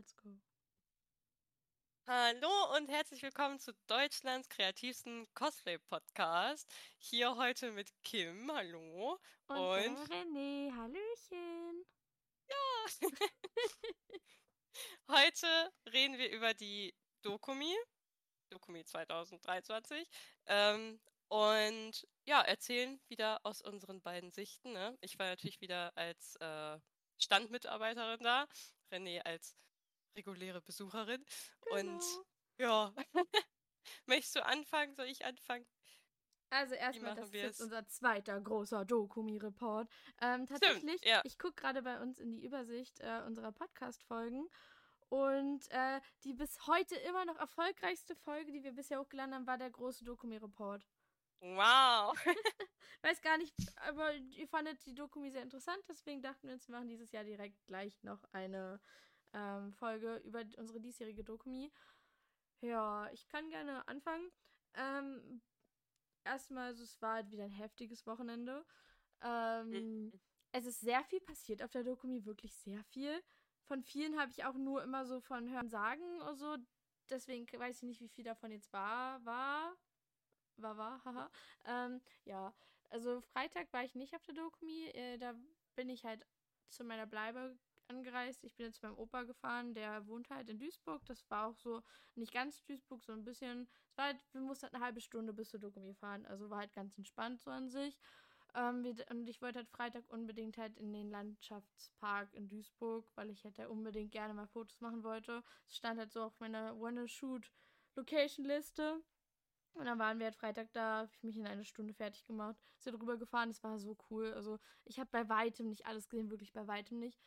Let's go. Hallo und herzlich willkommen zu Deutschlands kreativsten Cosplay-Podcast. Hier heute mit Kim, hallo. Und, Und- René, Hallöchen. Heute reden wir über die Dokumi, Dokumi 2023. Ähm, und ja, erzählen wieder aus unseren beiden Sichten. Ne? Ich war natürlich wieder als äh, Standmitarbeiterin da, René als reguläre Besucherin. Und Genau. ja, möchtest du anfangen? Soll ich anfangen? Also erstmal, das ist jetzt unser zweiter großer Dokumi-Report. Ähm, tatsächlich, ja. ich gucke gerade bei uns in die Übersicht äh, unserer Podcast-Folgen und äh, die bis heute immer noch erfolgreichste Folge, die wir bisher hochgeladen haben, war der große Dokumi-Report. Wow. Weiß gar nicht, aber ihr fandet die Dokumi sehr interessant, deswegen dachten wir uns, wir machen dieses Jahr direkt gleich noch eine ähm, Folge über unsere diesjährige Dokumi. Ja, ich kann gerne anfangen. Ähm, erstmal, also es war halt wieder ein heftiges Wochenende. Ähm, Mhm. es ist sehr viel passiert auf der Dokumi, wirklich sehr viel. Von vielen habe ich auch nur immer so von Hören sagen oder so. Deswegen weiß ich nicht, wie viel davon jetzt war, war, war, war, haha. Ähm, ja, also Freitag war ich nicht auf der Dokumi. Äh, da bin ich halt zu meiner Bleibe angereist. Ich bin jetzt meinem Opa gefahren, der wohnt halt in Duisburg. Das war auch so, nicht ganz Duisburg, so ein bisschen. Es war halt, wir mussten halt eine halbe Stunde bis zur Dokumi fahren. Also war halt ganz entspannt so an sich. Ähm, wir, und ich wollte halt Freitag unbedingt halt in den Landschaftspark in Duisburg, weil ich hätte unbedingt gerne mal Fotos machen wollte. Es stand halt so auf meiner Wanna-Shoot-Location-Liste. Und dann waren wir halt Freitag da, habe ich mich in einer Stunde fertig gemacht, sind drüber gefahren, es war so cool. Also ich habe bei weitem nicht alles gesehen, wirklich bei weitem nicht.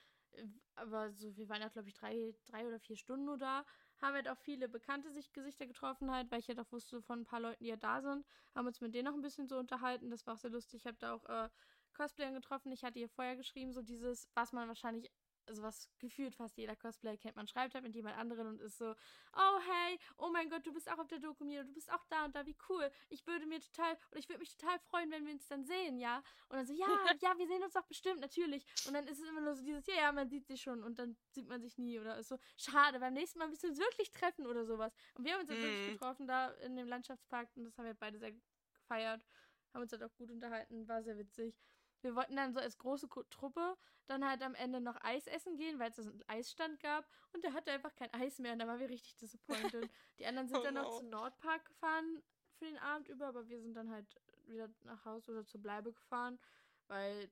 Aber so, wir waren ja, glaube ich, drei, drei oder vier Stunden nur da. Haben halt auch viele bekannte Sich Gesichter getroffen halt, weil ich halt auch wusste von ein paar Leuten, die ja da sind. Haben uns mit denen noch ein bisschen so unterhalten. Das war auch sehr lustig. Ich habe da auch äh, Cosplayern getroffen. Ich hatte ihr vorher geschrieben, so dieses, was man wahrscheinlich, also was gefühlt fast jeder Cosplayer kennt. Man schreibt halt mit jemand anderen und ist so, oh hey, oh mein Gott, du bist auch auf der Dokumi, du bist auch da und da, wie cool. Ich würde mir total, oder ich würde mich total freuen, wenn wir uns dann sehen, ja. Und dann so, ja, ja, wir sehen uns doch bestimmt, natürlich. Und dann ist es immer nur so dieses, ja, ja, man sieht sich schon und dann sieht man sich nie oder ist so, schade, beim nächsten Mal müssen wir uns wirklich treffen oder sowas. Und wir haben uns halt wirklich Mhm. getroffen da in dem Landschaftspark und das haben wir beide sehr gefeiert. Haben uns halt auch gut unterhalten, war sehr witzig. Wir wollten dann so als große Truppe dann halt am Ende noch Eis essen gehen, weil es so einen Eisstand gab. Und der hatte einfach kein Eis mehr. Und da waren wir richtig disappointed. Die anderen sind Oh dann noch no. zum Nordpark gefahren für den Abend über, aber wir sind dann halt wieder nach Hause oder zur Bleibe gefahren, weil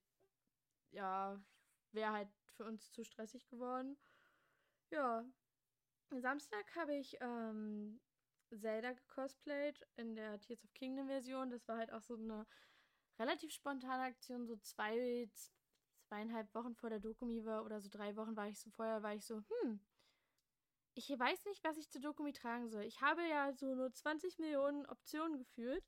ja, wäre halt für uns zu stressig geworden. Ja. Samstag habe ich ähm, Zelda gecosplayt in der Tears of Kingdom Version. Das war halt auch so eine relativ spontane Aktion, so zwei, zweieinhalb Wochen vor der Dokumi war oder so drei Wochen war ich so vorher, war ich so, hm, ich weiß nicht, was ich zur Dokumi tragen soll. Ich habe ja so nur 20 Millionen Optionen gefühlt.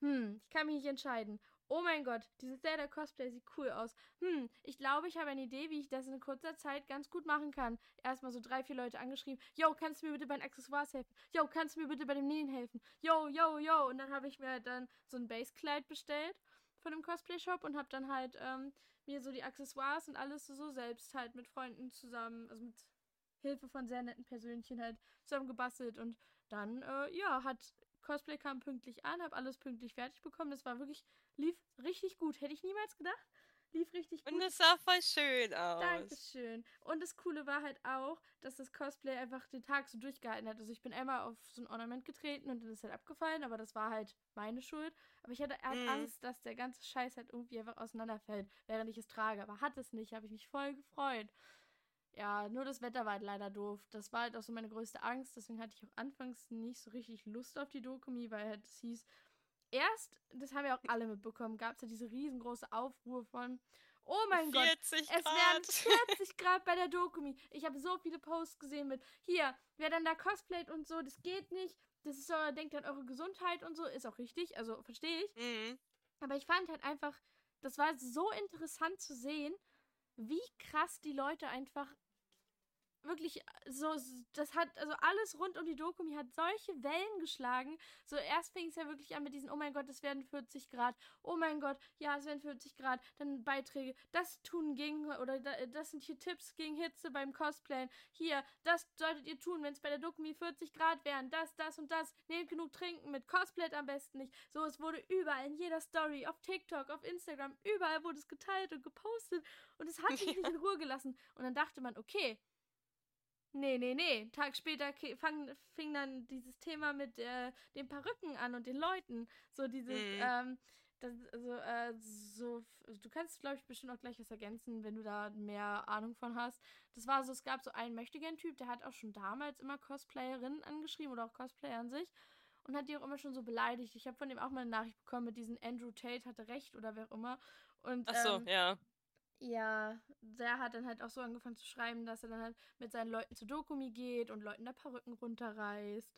Hm, ich kann mich nicht entscheiden. Oh mein Gott, dieses Zelda Cosplay sieht cool aus. Hm, ich glaube, ich habe eine Idee, wie ich das in kurzer Zeit ganz gut machen kann. Erstmal so drei, vier Leute angeschrieben. Yo, kannst du mir bitte bei den Accessoires helfen? Yo, kannst du mir bitte bei dem Nähen helfen? Yo, yo, yo. Und dann habe ich mir halt dann so ein Basekleid bestellt von einem Cosplay-Shop und habe dann halt ähm, mir so die Accessoires und alles so selbst halt mit Freunden zusammen, also mit Hilfe von sehr netten Persönchen halt zusammen gebastelt. Und dann, äh, ja, hat Cosplay kam pünktlich an, habe alles pünktlich fertig bekommen. Das war wirklich, lief richtig gut. Hätte ich niemals gedacht. Lief richtig gut. Und es sah voll schön aus. Dankeschön. Und das Coole war halt auch, dass das Cosplay einfach den Tag so durchgehalten hat. Also ich bin einmal auf so ein Ornament getreten und dann ist halt abgefallen, aber das war halt meine Schuld. Aber ich hatte halt. Angst, dass der ganze Scheiß halt irgendwie einfach auseinanderfällt, während ich es trage. Aber hat es nicht, habe ich mich voll gefreut. Ja, nur das Wetter war halt leider doof. Das war halt auch so meine größte Angst. Deswegen hatte ich auch anfangs nicht so richtig Lust auf die Dokumi, weil halt es hieß, erst, das haben ja auch alle mitbekommen, gab es ja diese riesengroße Aufruhr von, oh mein Gott, 40 es werden Grad. 40 Grad bei der Dokumi. Ich habe so viele Posts gesehen mit, hier, wer dann da cosplayt und so, das geht nicht. Das ist so, denkt an eure Gesundheit und so, ist auch richtig, also verstehe ich. Mhm. Aber ich fand halt einfach, das war so interessant zu sehen, wie krass die Leute einfach wirklich so, das hat, also alles rund um die Dokumi hat solche Wellen geschlagen. So erst fing es ja wirklich an mit diesen, oh mein Gott, es werden 40 Grad, oh mein Gott, ja, es werden 40 Grad, dann Beiträge, das tun gegen, oder das sind hier Tipps gegen Hitze beim Cosplayen, hier, das solltet ihr tun, wenn es bei der Dokumi 40 Grad wären, das, das und das, nehmt genug Trinken mit, Cosplay am besten nicht. So, es wurde überall, in jeder Story, auf TikTok, auf Instagram, überall wurde es geteilt und gepostet. Und es hat mich nicht in Ruhe gelassen. Und dann dachte man, okay, Nee, nee, nee. Tag später fang, fing dann dieses Thema mit äh, den Perücken an und den Leuten. So dieses, mhm. ähm, das, also, äh, so, du kannst, glaube ich, bestimmt auch gleich was ergänzen, wenn du da mehr Ahnung von hast. Das war so, es gab so einen Möchtegern-Typ, der hat auch schon damals immer Cosplayerinnen angeschrieben oder auch Cosplayer an sich und hat die auch immer schon so beleidigt. Ich habe von dem auch mal eine Nachricht bekommen mit diesem Andrew Tate hatte recht oder wer auch immer. Und, Ach so, ähm, ja. Ja, der hat dann halt auch so angefangen zu schreiben, dass er dann halt mit seinen Leuten zu Dokumi geht und Leuten da Perücken runterreißt.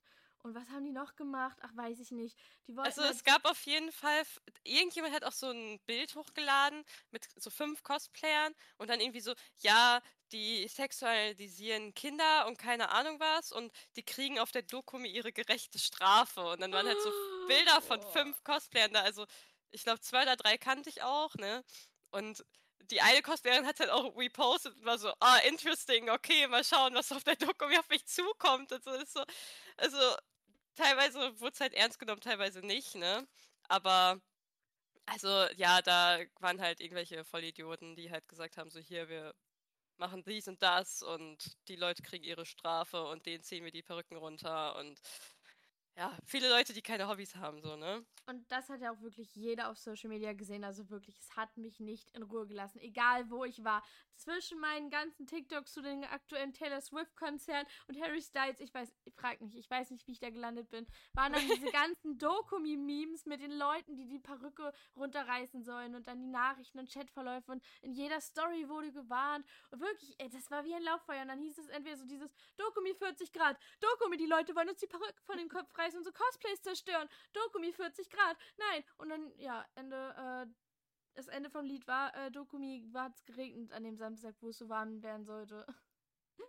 Und was haben die noch gemacht? Ach, weiß ich nicht. Die wollten also halt es gab auf jeden Fall, irgendjemand hat auch so ein Bild hochgeladen mit so fünf Cosplayern und dann irgendwie so, ja, die sexualisieren Kinder und keine Ahnung was und die kriegen auf der Dokumi ihre gerechte Strafe. Und dann waren halt so Bilder von fünf Cosplayern da. Also ich glaube, zwei oder drei kannte ich auch, ne? Und die eine Cosplayerin hat halt auch repostet und war so, ah, interesting, okay, mal schauen, was auf der Doku auf mich zukommt. Und so ist so, also teilweise wurde es halt ernst genommen, teilweise nicht, ne? Aber also ja, da waren halt irgendwelche Vollidioten, die halt gesagt haben, so hier, wir machen dies und das und die Leute kriegen ihre Strafe und denen ziehen wir die Perücken runter und ja, viele Leute, die keine Hobbys haben, so, ne? Und das hat ja auch wirklich jeder auf Social Media gesehen. Also wirklich, es hat mich nicht in Ruhe gelassen. Egal wo ich war. Zwischen meinen ganzen TikToks zu den aktuellen Taylor Swift-Konzerten und Harry Styles, ich weiß, ich frag nicht, ich weiß nicht, wie ich da gelandet bin, waren dann diese ganzen Dokumi-Memes mit den Leuten, die die Perücke runterreißen sollen und dann die Nachrichten und Chatverläufe und in jeder Story wurde gewarnt. Und wirklich, ey, das war wie ein Lauffeuer. Und dann hieß es entweder so dieses Dokumi 40 Grad, Dokumi, die Leute wollen uns die Perücke von den Kopf reißen unsere Cosplays zerstören. Dokumi 40 Grad. Nein. Und dann, ja, Ende, äh, das Ende vom Lied war, äh, Dokumi war es geregnet an dem Samstag, wo es so warm werden sollte.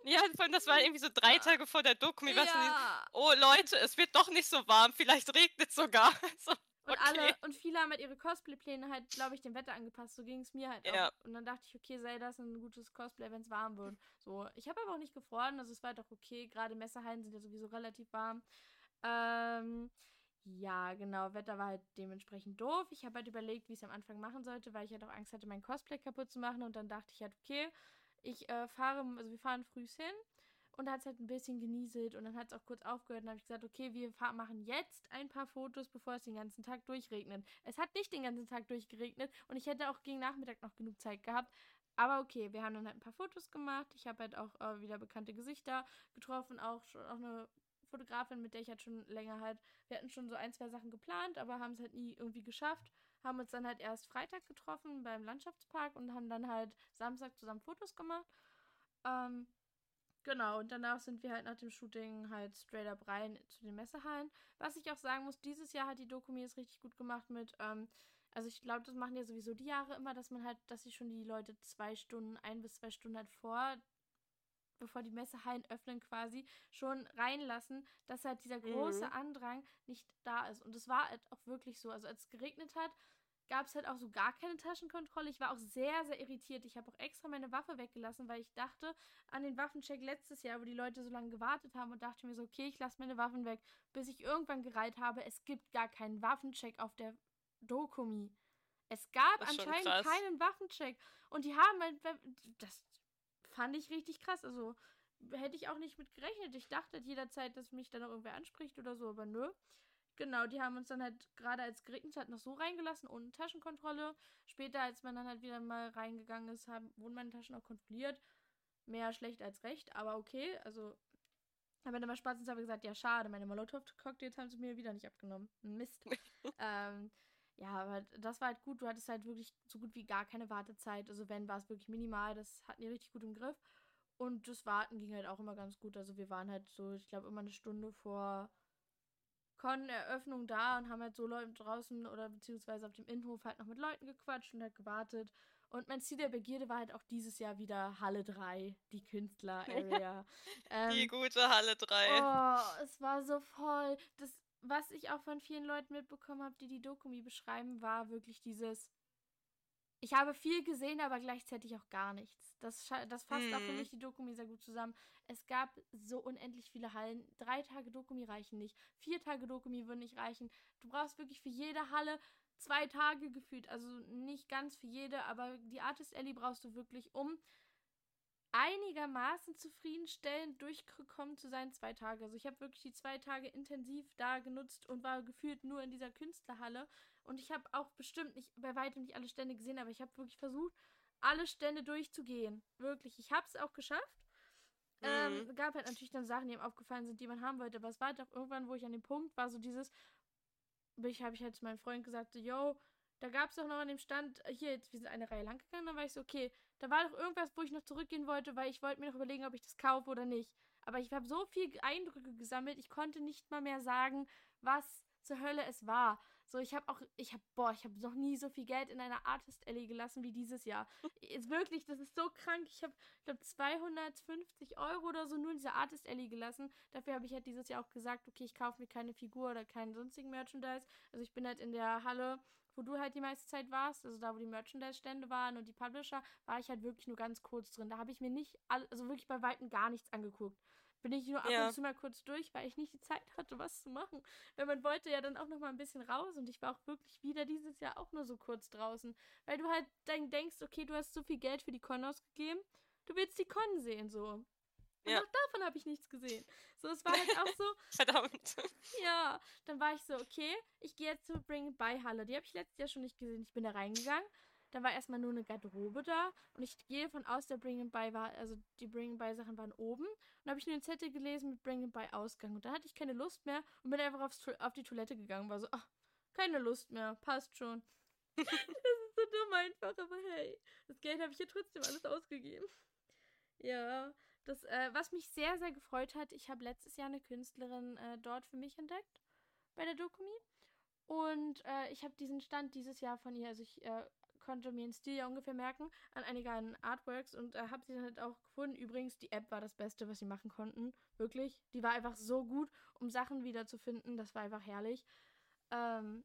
Ja, das war irgendwie so drei Tage vor der Dokumi. Ja. oh Leute, es wird doch nicht so warm, vielleicht regnet es sogar. so. Und okay. alle, und viele haben halt ihre Cosplay-Pläne halt, glaube ich, dem Wetter angepasst. So ging es mir halt ja. auch. Und dann dachte ich, okay, sei das ein gutes Cosplay, wenn es warm wird. So, ich habe aber auch nicht gefroren, also es war doch okay. Gerade Messerhallen sind ja sowieso relativ warm. Ähm, ja, genau. Wetter war halt dementsprechend doof. Ich habe halt überlegt, wie ich es am Anfang machen sollte, weil ich halt auch Angst hatte, mein Cosplay kaputt zu machen. Und dann dachte ich halt, okay, ich äh, fahre, also wir fahren früh hin. Und da hat es halt ein bisschen genieselt und dann hat es auch kurz aufgehört. Und dann habe ich gesagt, okay, wir machen jetzt ein paar Fotos, bevor es den ganzen Tag durchregnet. Es hat nicht den ganzen Tag durchgeregnet und ich hätte auch gegen Nachmittag noch genug Zeit gehabt. Aber okay, wir haben dann halt ein paar Fotos gemacht. Ich habe halt auch äh, wieder bekannte Gesichter getroffen, auch schon auch eine Fotografin, mit der ich halt schon länger halt, wir hatten schon so ein, zwei Sachen geplant, aber haben es halt nie irgendwie geschafft. Haben uns dann halt erst Freitag getroffen beim Landschaftspark und haben dann halt Samstag zusammen Fotos gemacht. Ähm, genau, und danach sind wir halt nach dem Shooting halt straight up rein zu den Messehallen. Was ich auch sagen muss, dieses Jahr hat die Dokumi es richtig gut gemacht mit, ähm, also ich glaube, das machen ja sowieso die Jahre immer, dass man halt, dass sie schon die Leute zwei Stunden, ein bis zwei Stunden halt vor bevor die Messehallen öffnen quasi, schon reinlassen, dass halt dieser große mhm. Andrang nicht da ist. Und es war halt auch wirklich so. Also als es geregnet hat, gab es halt auch so gar keine Taschenkontrolle. Ich war auch sehr, sehr irritiert. Ich habe auch extra meine Waffe weggelassen, weil ich dachte an den Waffencheck letztes Jahr, wo die Leute so lange gewartet haben und dachte mir so, okay, ich lasse meine Waffen weg, bis ich irgendwann gereiht habe. Es gibt gar keinen Waffencheck auf der Dokumi. Es gab anscheinend keinen Waffencheck. Und die haben halt, das, fand ich richtig krass. Also hätte ich auch nicht mit gerechnet. Ich dachte jederzeit, dass mich dann noch irgendwer anspricht oder so, aber nö. Genau, die haben uns dann halt gerade als geregnet hat noch so reingelassen, ohne Taschenkontrolle. Später, als man dann halt wieder mal reingegangen ist, haben, wurden meine Taschen auch kontrolliert. Mehr schlecht als recht, aber okay. Also, haben wir dann mal Spaß und haben gesagt, ja, schade, meine Molotov-Cocktails haben sie mir wieder nicht abgenommen. Mist. ähm, ja, aber das war halt gut. Du hattest halt wirklich so gut wie gar keine Wartezeit. Also wenn, war es wirklich minimal. Das hatten die richtig gut im Griff. Und das Warten ging halt auch immer ganz gut. Also wir waren halt so, ich glaube, immer eine Stunde vor Con-Eröffnung da und haben halt so Leute draußen oder beziehungsweise auf dem Innenhof halt noch mit Leuten gequatscht und halt gewartet. Und mein Ziel der Begierde war halt auch dieses Jahr wieder Halle 3, die Künstler-Area. ähm, die gute Halle 3. Oh, es war so voll. Das, was ich auch von vielen Leuten mitbekommen habe, die die Dokumi beschreiben, war wirklich dieses. Ich habe viel gesehen, aber gleichzeitig auch gar nichts. Das, das fasst hm. auch für mhm. mich die Dokumi sehr gut zusammen. Es gab so unendlich viele Hallen. Drei Tage Dokumi reichen nicht. Vier Tage Dokumi würden nicht reichen. Du brauchst wirklich für jede Halle zwei Tage gefühlt. Also nicht ganz für jede, aber die Artist Alley brauchst du wirklich, um einigermaßen zufriedenstellend durchgekommen zu sein, zwei Tage. Also ich habe wirklich die zwei Tage intensiv da genutzt und war gefühlt nur in dieser Künstlerhalle. Und ich habe auch bestimmt nicht, bei weitem nicht alle Stände gesehen, aber ich habe wirklich versucht, alle Stände durchzugehen. Wirklich. Ich habe es auch geschafft. Ähm, mhm. Ähm, gab halt natürlich dann Sachen, die ihm aufgefallen sind, die man haben wollte. Aber es war halt auch irgendwann, wo ich an dem Punkt war, so dieses, ich habe ich halt zu meinem Freund gesagt, so, yo, da gab es doch noch an dem Stand, hier, jetzt, wir sind eine Reihe lang gegangen, dann war ich so, okay, da war doch irgendwas, wo ich noch zurückgehen wollte, weil ich wollte mir noch überlegen, ob ich das kaufe oder nicht. Aber ich habe so viel Eindrücke gesammelt, ich konnte nicht mal mehr sagen, was zur Hölle es war. So, ich habe auch, ich habe, boah, ich habe noch nie so viel Geld in einer Artist Alley gelassen wie dieses Jahr. ist wirklich, das ist so krank. Ich habe, ich glaube, 250 Euro oder so nur in dieser Artist Alley gelassen. Dafür habe ich halt dieses Jahr auch gesagt, okay, ich kaufe mir keine Figur oder keinen sonstigen Merchandise. Also ich bin halt in der Halle, wo du halt die meiste Zeit warst, also da, wo die Merchandise-Stände waren und die Publisher, war ich halt wirklich nur ganz kurz drin. Da habe ich mir nicht, also wirklich bei Weitem gar nichts angeguckt bin ich nur ab ja. und zu mal kurz durch, weil ich nicht die Zeit hatte, was zu machen. Weil man wollte ja dann auch noch mal ein bisschen raus und ich war auch wirklich wieder dieses Jahr auch nur so kurz draußen. Weil du halt dann denkst, okay, du hast so viel Geld für die Con ausgegeben, du willst die Con sehen, so. Und ja. auch davon habe ich nichts gesehen. So, es war halt auch so. Verdammt. Ja, dann war ich so, okay, ich gehe jetzt zur Bring By Halle. Die habe ich letztes Jahr schon nicht gesehen. Ich bin da reingegangen da war erstmal nur eine Garderobe da und ich gehe von aus, der Bring and Buy war, also die Bring and Buy Sachen waren oben und da habe ich nur den Zettel gelesen mit Bring and Buy Ausgang und da hatte ich keine Lust mehr und bin einfach aufs, auf die Toilette gegangen, war so, ach, keine Lust mehr, passt schon. das ist so dumm einfach, aber hey, das Geld habe ich ja trotzdem alles ausgegeben. Ja, das, äh, was mich sehr, sehr gefreut hat, ich habe letztes Jahr eine Künstlerin äh, dort für mich entdeckt bei der Dokumi. Und äh, ich habe diesen Stand dieses Jahr von ihr, also ich äh, konnte mir den Stil ja ungefähr merken an einigen Artworks und äh, habe sie dann halt auch gefunden. Übrigens, die App war das Beste, was sie machen konnten. Wirklich. Die war einfach so gut, um Sachen wiederzufinden. Das war einfach herrlich. Ähm,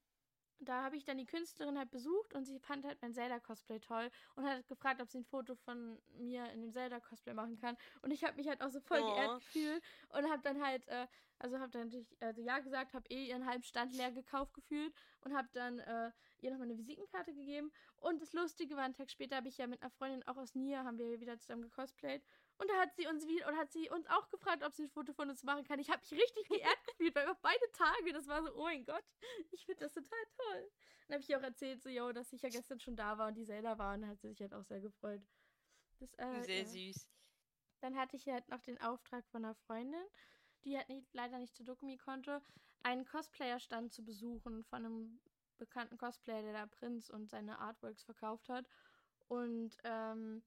da habe ich dann die Künstlerin halt besucht und sie fand halt mein Zelda-Cosplay toll und hat gefragt, ob sie ein Foto von mir in dem Zelda-Cosplay machen kann. Und ich habe mich halt auch so voll oh. geehrt gefühlt und habe dann halt, äh, also habe dann natürlich, also ja gesagt, habe eh ihren halben Stand leer gekauft gefühlt und habe dann äh, ihr nochmal eine Visitenkarte gegeben. Und das Lustige war, einen Tag später habe ich ja mit einer Freundin auch aus Nia, haben wir wieder zusammen gecosplayt. Und da hat sie uns wieder, oder hat sie uns auch gefragt, ob sie ein Foto von uns machen kann. Ich habe mich richtig geehrt gefühlt, weil auf beide Tage, das war so, oh mein Gott, ich finde das total toll. Dann habe ich ihr auch erzählt, so, yo, dass ich ja gestern schon da war und die Zelda war. Und dann hat sie sich halt auch sehr gefreut. Das, äh, sehr ja. süß. Dann hatte ich halt noch den Auftrag von einer Freundin, die halt nicht, leider nicht zur Dokumi konnte, einen Cosplayer-Stand zu besuchen von einem bekannten Cosplayer, der da Prinz und seine Artworks verkauft hat. Und ähm,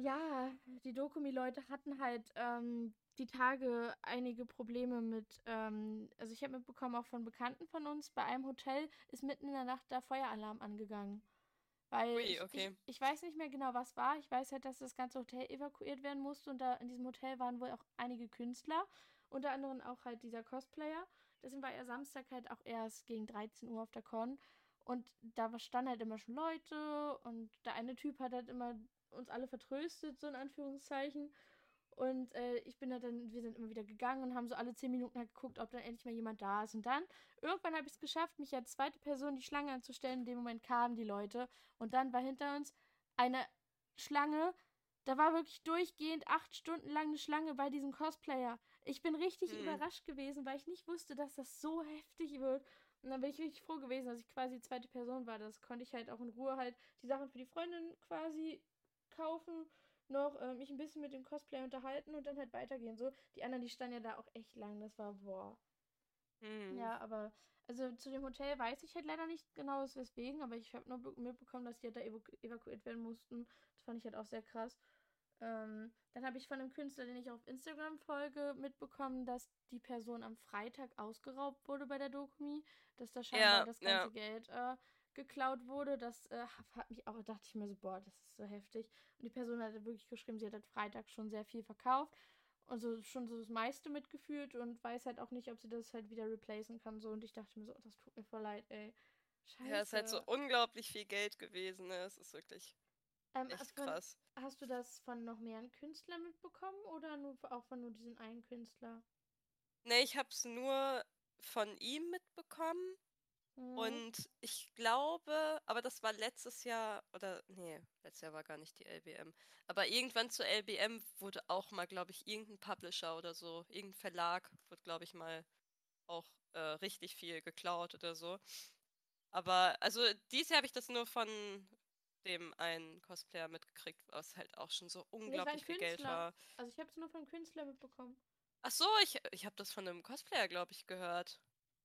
ja, die Dokumi-Leute hatten halt ähm, die Tage einige Probleme mit, ähm, also ich habe mitbekommen, auch von Bekannten von uns, bei einem Hotel ist mitten in der Nacht der Feueralarm angegangen. Weil Ui, okay. ich, ich, weiß nicht mehr genau, was war. Ich weiß halt, dass das ganze Hotel evakuiert werden musste und da in diesem Hotel waren wohl auch einige Künstler, unter anderem auch halt dieser Cosplayer. Deswegen war er Samstag halt auch erst gegen 13 Uhr auf der Con. Und da standen halt immer schon Leute und der eine Typ hat halt immer uns alle vertröstet, so in Anführungszeichen. Und äh, ich bin halt dann, wir sind immer wieder gegangen und haben so alle 10 Minuten halt geguckt, ob dann endlich mal jemand da ist. Und dann, irgendwann habe ich es geschafft, mich als zweite Person die Schlange anzustellen. In dem Moment kamen die Leute. Und dann war hinter uns eine Schlange. Da war wirklich durchgehend acht Stunden lang eine Schlange bei diesem Cosplayer. Ich bin richtig mhm. überrascht gewesen, weil ich nicht wusste, dass das so heftig wird. Und dann bin ich richtig froh gewesen, dass ich quasi zweite Person war. Das konnte ich halt auch in Ruhe halt die Sachen für die Freundin quasi kaufen, noch äh, mich ein bisschen mit dem Cosplay unterhalten und dann halt weitergehen. So, die anderen, die standen ja da auch echt lang. Das war boah. Mhm. Ja, aber also zu dem Hotel weiß ich halt leider nicht genau weswegen, aber ich habe nur mitbekommen, dass die halt da evaku evakuiert werden mussten. Das fand ich halt auch sehr krass. Ähm, dann habe ich von einem Künstler, den ich auf Instagram folge, mitbekommen, dass die Person am Freitag ausgeraubt wurde bei der Dokumi, dass da scheinbar ja, das ganze ja. Geld äh, geklaut wurde. Das äh, hat mich auch, dachte ich mir so, boah, das ist so heftig. Und die Person hatte wirklich geschrieben, sie hat halt Freitag schon sehr viel verkauft. Und so schon so das meiste mitgefühlt und weiß halt auch nicht, ob sie das halt wieder replacen kann. So. Und ich dachte mir so, oh, das tut mir voll leid, ey. Scheiße. Ja, es ist halt so unglaublich viel Geld gewesen, ne? Es ist wirklich ähm, echt hast krass. Von, hast du das von noch mehreren Künstlern mitbekommen oder nur auch von nur diesem einen Künstler? Ne, ich hab's nur von ihm mitbekommen. Mhm. Und ich glaube, aber das war letztes Jahr, oder nee, letztes Jahr war gar nicht die LBM. Aber irgendwann zur LBM wurde auch mal, glaube ich, irgendein Publisher oder so, irgendein Verlag, wurde, glaube ich, mal auch äh, richtig viel geklaut oder so. Aber, also dieses Jahr habe ich das nur von dem einen Cosplayer mitgekriegt, was halt auch schon so unglaublich viel Geld war. Also ich habe es nur von Künstler mitbekommen. Ach so, ich, ich habe das von einem Cosplayer, glaube ich, gehört.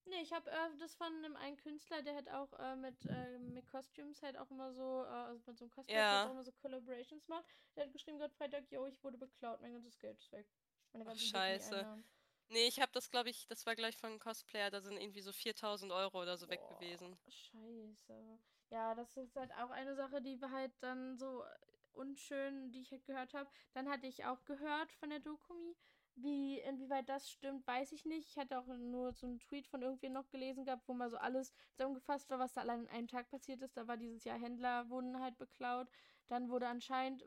Nee, ich habe äh, das von einem einen Künstler, der hat auch äh, mit, äh, mit Costumes halt auch immer so, äh, also mit so einem Cosplay ja. auch immer so Collaborations macht. Der hat geschrieben gerade Freitag, yo, ich wurde beklaut, mein ganzes Geld ist weg. Meine ganze Scheiße. Nee, ich habe das, glaube ich, das war gleich von einem Cosplayer, da sind irgendwie so 4000 Euro oder so Boah, weg gewesen. Scheiße. Ja, das ist halt auch eine Sache, die war halt dann so unschön, die ich halt gehört habe. Dann hatte ich auch gehört von der Dokumi, wie, inwieweit das stimmt, weiß ich nicht. Ich hatte auch nur so einen Tweet von irgendwem noch gelesen gehabt, wo mal so alles zusammengefasst war, was da allein in einem Tag passiert ist. Da war dieses Jahr Händler wurden halt beklaut. Dann wurde anscheinend,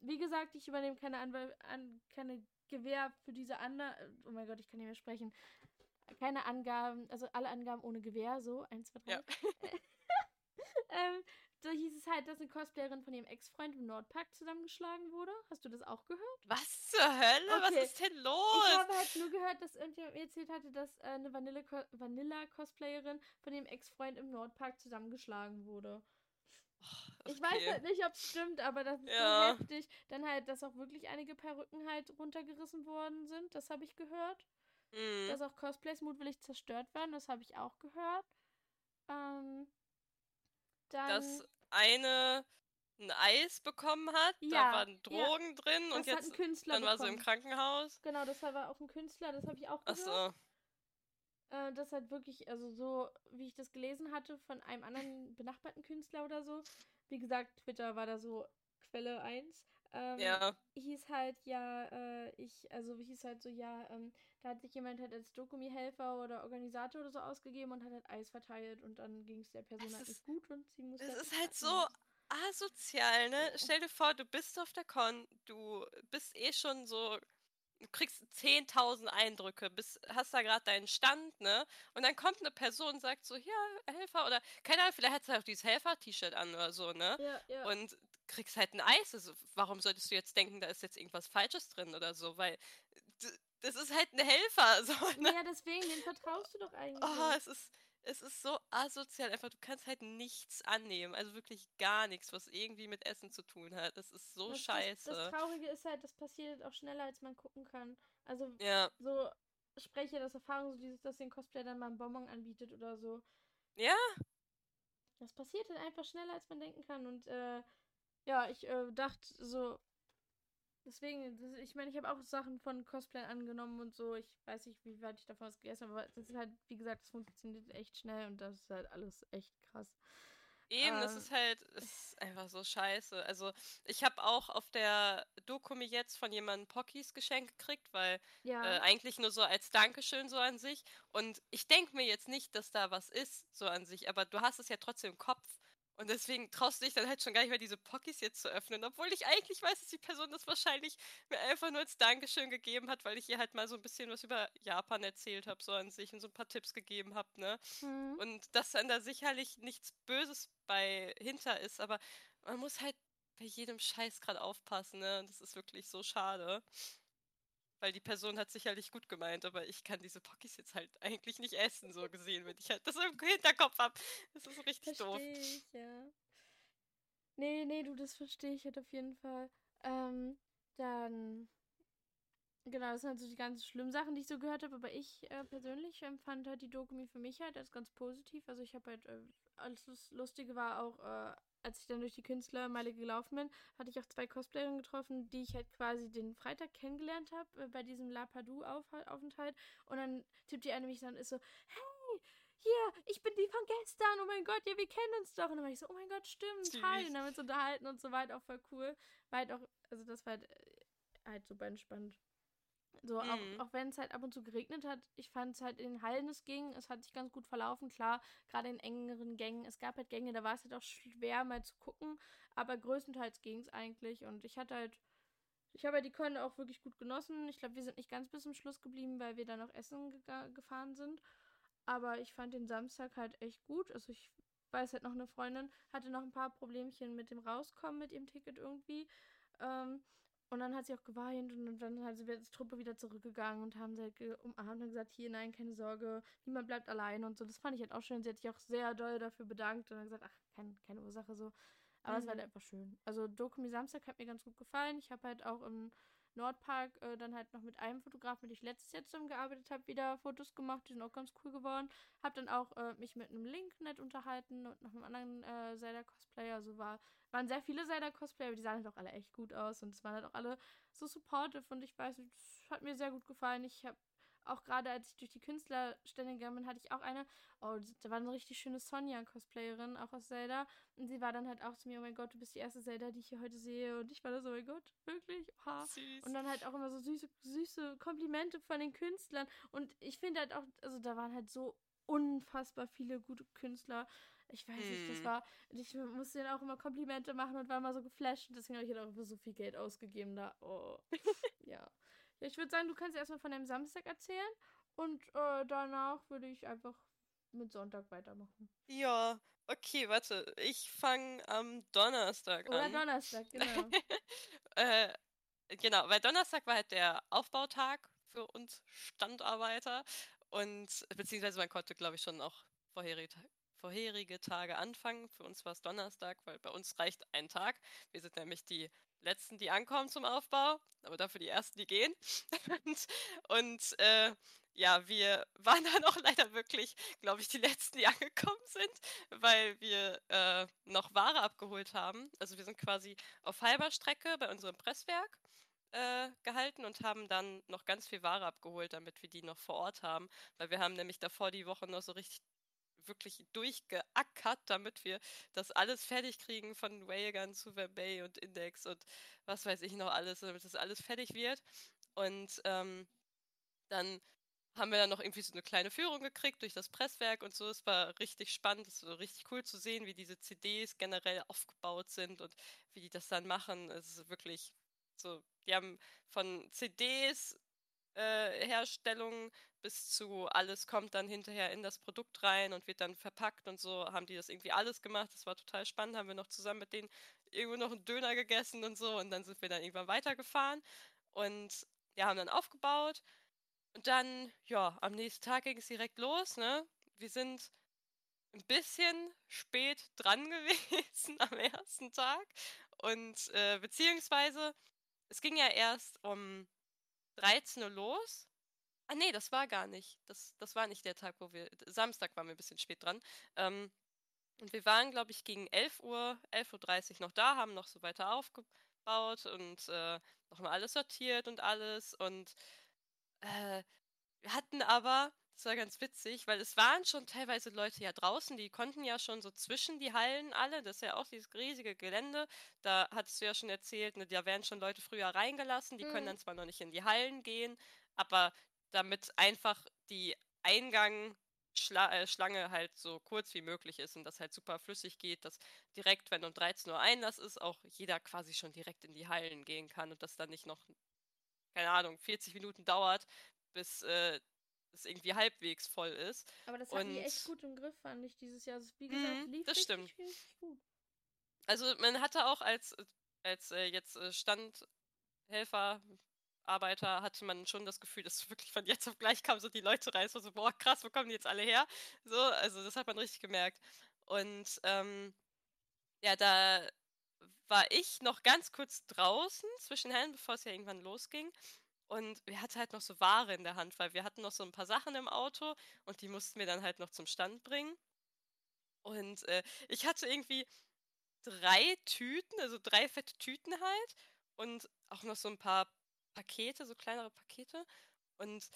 wie gesagt, ich übernehme keine, Anwal an, keine Gewähr für diese Anna. Oh mein Gott, ich kann nicht mehr sprechen. Keine Angaben, also alle Angaben ohne Gewähr, so, eins, zwei, drei. Ja. ähm, da hieß es halt, dass eine Cosplayerin von ihrem Ex-Freund im Nordpark zusammengeschlagen wurde. Hast du das auch gehört? Was zur Hölle? Okay. Was ist denn los? Ich habe halt nur gehört, dass irgendjemand mir erzählt hatte, dass äh, eine Vanilla-Cosplayerin von ihrem Ex-Freund im Nordpark zusammengeschlagen wurde. Oh, okay. Ich weiß halt nicht, ob es stimmt, aber das ist ja. so heftig. Dann halt, dass auch wirklich einige Perücken halt runtergerissen worden sind. Das habe ich gehört. Mhm. Dass auch Cosplays mutwillig zerstört werden. Das habe ich auch gehört. Ähm, dann dass eine ein Eis bekommen hat, ja, da waren Drogen ja. drin das und jetzt dann bekommen. war sie im Krankenhaus. Genau, das war auch ein Künstler, das habe ich auch gehört. Ach so. Äh, das hat wirklich, also so, wie ich das gelesen hatte von einem anderen benachbarten Künstler oder so. Wie gesagt, Twitter war da so Quelle 1. Ähm, ja. Hieß halt, ja, äh, ich, also hieß halt so, ja, ähm, da hat sich jemand halt als Dokumi-Helfer oder Organisator oder so ausgegeben und hat halt Eis verteilt und dann ging es der Person halt nicht gut und sie musste. Das halt ist halt so asozial, ne? Stell dir vor, du bist auf der Con, du bist eh schon so du kriegst 10.000 Eindrücke, bist, hast da gerade deinen Stand, ne? Und dann kommt eine Person und sagt so, ja, Helfer oder, keine Ahnung, vielleicht hat sie auch dieses Helfer-T-Shirt an oder so, ne? Ja, ja. Und kriegst halt ein Eis. Also, warum solltest du jetzt denken, da ist jetzt irgendwas Falsches drin oder so? Weil das ist halt ein Helfer. So, ne? Ja, deswegen, den vertraust du doch eigentlich. Oh, es ist, es ist so asozial. Einfach, du kannst halt nichts annehmen. Also wirklich gar nichts, was irgendwie mit Essen zu tun hat. Das ist so das, scheiße. Das, das, Traurige ist halt, das passiert auch schneller, als man gucken kann. Also, ja. so spreche das Erfahrung, so dieses, dass den Cosplayer dann mal einen Bonbon anbietet oder so. Ja. Das passiert halt einfach schneller, als man denken kann. Und äh, ja, ich äh, dachte so, deswegen, das, ich meine, ich habe auch Sachen von Cosplay angenommen und so. Ich weiß nicht, wie weit ich davon was gegessen habe, aber das ist halt, wie gesagt, das funktioniert echt schnell und das ist halt alles echt krass. Eben, ähm, das ist halt, es ist einfach so scheiße. Also, ich habe auch auf der Dokumi jetzt von jemandem Pockys geschenkt gekriegt, weil ja. äh, eigentlich nur so als Dankeschön so an sich. Und ich denke mir jetzt nicht, dass da was ist, so an sich, aber du hast es ja trotzdem im Kopf. Und deswegen traust du dich dann halt schon gar nicht mehr, diese Pockys jetzt zu öffnen. Obwohl ich eigentlich weiß, dass die Person das wahrscheinlich mir einfach nur als Dankeschön gegeben hat, weil ich ihr halt mal so ein bisschen was über Japan erzählt habe, so an sich und so ein paar Tipps gegeben habe, ne? Mhm. Und dass dann da sicherlich nichts Böses bei hinter ist, aber man muss halt bei jedem Scheiß gerade aufpassen, ne? Und das ist wirklich so schade. Weil die Person hat sicherlich gut gemeint, aber ich kann diese Pockys jetzt halt eigentlich nicht essen, so gesehen, wenn ich halt das im Hinterkopf habe. Das ist richtig versteh doof. Ich, ja. Nee, nee, du, das verstehe ich halt auf jeden Fall. Ähm, dann. Genau, das sind halt so die ganz schlimmen Sachen, die ich so gehört habe, aber ich äh, persönlich empfand halt die Dokumi für mich halt als ganz positiv. Also ich habe halt, äh, alles Lustige war auch, äh, als ich dann durch die Künstlermeile gelaufen bin, hatte ich auch zwei Cosplayerinnen getroffen, die ich halt quasi den Freitag kennengelernt habe, äh, bei diesem La Padu-Aufenthalt. Und dann tippt die eine mich an und ist so, hey, hier, ich bin die von gestern, oh mein Gott, ja, wir kennen uns doch. Und dann war ich so, oh mein Gott, stimmt, hi. Und dann haben wir uns unterhalten und so weiter, auch voll cool. War halt auch, also das war halt, äh, halt super entspannt. So, Mhm. auch, auch wenn es halt ab und zu geregnet hat, ich fand es halt in den Hallen, es ging, es hat sich ganz gut verlaufen, klar, gerade in engeren Gängen. Es gab halt Gänge, da war es halt auch schwer mal zu gucken, aber größtenteils ging es eigentlich und ich hatte halt, ich habe halt die Con auch wirklich gut genossen. Ich glaube, wir sind nicht ganz bis zum Schluss geblieben, weil wir dann noch essen gega- gefahren sind. Aber ich fand den Samstag halt echt gut. Also ich weiß halt noch, eine Freundin hatte noch ein paar Problemchen mit dem Rauskommen mit ihrem Ticket irgendwie. Ähm, und dann hat sie auch geweint und dann hat sie als Truppe wieder zurückgegangen und haben sie halt umarmt und gesagt, hier, nein, keine Sorge, niemand bleibt allein und so. Das fand ich halt auch schön. Sie hat sich auch sehr doll dafür bedankt und dann gesagt, ach, kein, keine Ursache so. Aber es war Mhm. halt einfach schön. Also Dokumi Samstag hat mir ganz gut gefallen. Ich habe halt auch im Nordpark äh, dann halt noch mit einem Fotografen, mit dem ich letztes Jahr zusammengearbeitet habe, wieder Fotos gemacht. Die sind auch ganz cool geworden. Hab dann auch äh, mich mit einem Link nett unterhalten und noch einem anderen äh, Zelda-Cosplayer. Also war, waren sehr viele Zelda-Cosplayer, aber die sahen halt auch alle echt gut aus. Und es waren halt auch alle so supportive und ich weiß nicht, das hat mir sehr gut gefallen. Ich habe auch gerade als ich durch die Künstlerstände gegangen bin, hatte ich auch eine, oh, da war eine richtig schöne Sonja-Cosplayerin, auch aus Zelda. Und sie war dann halt auch zu mir, oh mein Gott, du bist die erste Zelda, die ich hier heute sehe. Und ich war da so, oh mein Gott, wirklich? Oha. Süß. Und dann halt auch immer so süße, süße Komplimente von den Künstlern. Und ich finde halt auch, also da waren halt so unfassbar viele gute Künstler. Ich weiß nicht, das Hm. war, ich musste denen auch immer Komplimente machen und war immer so geflasht. Und deswegen habe ich halt auch immer so viel Geld ausgegeben da. Oh. ja. Ja. Ich würde sagen, du kannst erstmal von deinem Samstag erzählen. Und äh, danach würde ich einfach mit Sonntag weitermachen. Ja, okay, warte. Ich fange am Donnerstag Oder an. Donnerstag, genau. äh, genau, weil Donnerstag war halt der Aufbautag für uns Standarbeiter und beziehungsweise man konnte, glaube ich, schon auch vorherige, vorherige Tage anfangen. Für uns war es Donnerstag, weil bei uns reicht ein Tag. Wir sind nämlich die Letzten, die ankommen zum Aufbau, aber dafür die Ersten, die gehen. und und äh, ja, wir waren dann auch leider wirklich, glaube ich, die Letzten, die angekommen sind, weil wir äh, noch Ware abgeholt haben. Also wir sind quasi auf halber Strecke bei unserem Presswerk äh, gehalten und haben dann noch ganz viel Ware abgeholt, damit wir die noch vor Ort haben. Weil wir haben nämlich davor die Woche noch so richtig wirklich durchgeackert, damit wir das alles fertig kriegen von Railgun zu Verbay und Index und was weiß ich noch alles, damit das alles fertig wird. Und ähm, dann haben wir dann noch irgendwie so eine kleine Führung gekriegt durch das Presswerk und so. Es war richtig spannend, es war richtig cool zu sehen, wie diese CDs generell aufgebaut sind und wie die das dann machen. Es ist wirklich so, die haben von CDs äh, Herstellung bis zu alles kommt dann hinterher in das Produkt rein und wird dann verpackt und so haben die das irgendwie alles gemacht. Das war total spannend. Haben wir noch zusammen mit denen irgendwo noch einen Döner gegessen und so und dann sind wir dann irgendwann weitergefahren und ja, haben dann aufgebaut und dann, ja, am nächsten Tag ging es direkt los, ne? Wir sind ein bisschen spät dran gewesen am ersten Tag und äh, beziehungsweise es ging ja erst um 13 Uhr los. Ah nee, das war gar nicht. Das, das war nicht der Tag, wo wir. Samstag waren wir ein bisschen spät dran. Ähm, und wir waren, glaube ich, gegen 11 Uhr, 11.30 Uhr noch da, haben noch so weiter aufgebaut und äh, nochmal alles sortiert und alles. Und äh, wir hatten aber, das war ganz witzig, weil es waren schon teilweise Leute ja draußen, die konnten ja schon so zwischen die Hallen alle, das ist ja auch dieses riesige Gelände, da hattest du ja schon erzählt, ne, da werden schon Leute früher reingelassen, die können Mhm. dann zwar noch nicht in die Hallen gehen, aber damit einfach die Eingang Schla äh, Schlange halt so kurz wie möglich ist und das halt super flüssig geht, dass direkt, wenn um 13 Uhr Einlass ist, auch jeder quasi schon direkt in die Hallen gehen kann und das dann nicht noch, keine Ahnung, 40 Minuten dauert, bis äh, es irgendwie halbwegs voll ist. Aber das hatten die echt gut im Griff, fand ich dieses Jahr. Also, wie gesagt, Mhm, lief das stimmt. richtig gut. Also man hatte auch als, als äh, jetzt äh, Standhelfer, Arbeiter, hatte man schon das Gefühl, dass wirklich von jetzt auf gleich kamen so die Leute rein, war so, boah, krass, wo kommen die jetzt alle her? So, also das hat man richtig gemerkt. Und ähm, ja, da war ich noch ganz kurz draußen zwischen Hallen, bevor es ja irgendwann losging. Und wir hatten halt noch so Ware in der Hand, weil wir hatten noch so ein paar Sachen im Auto und die mussten wir dann halt noch zum Stand bringen. Und äh, ich hatte irgendwie drei Tüten, also drei fette Tüten halt und auch noch so ein paar Pakete, so kleinere Pakete. Und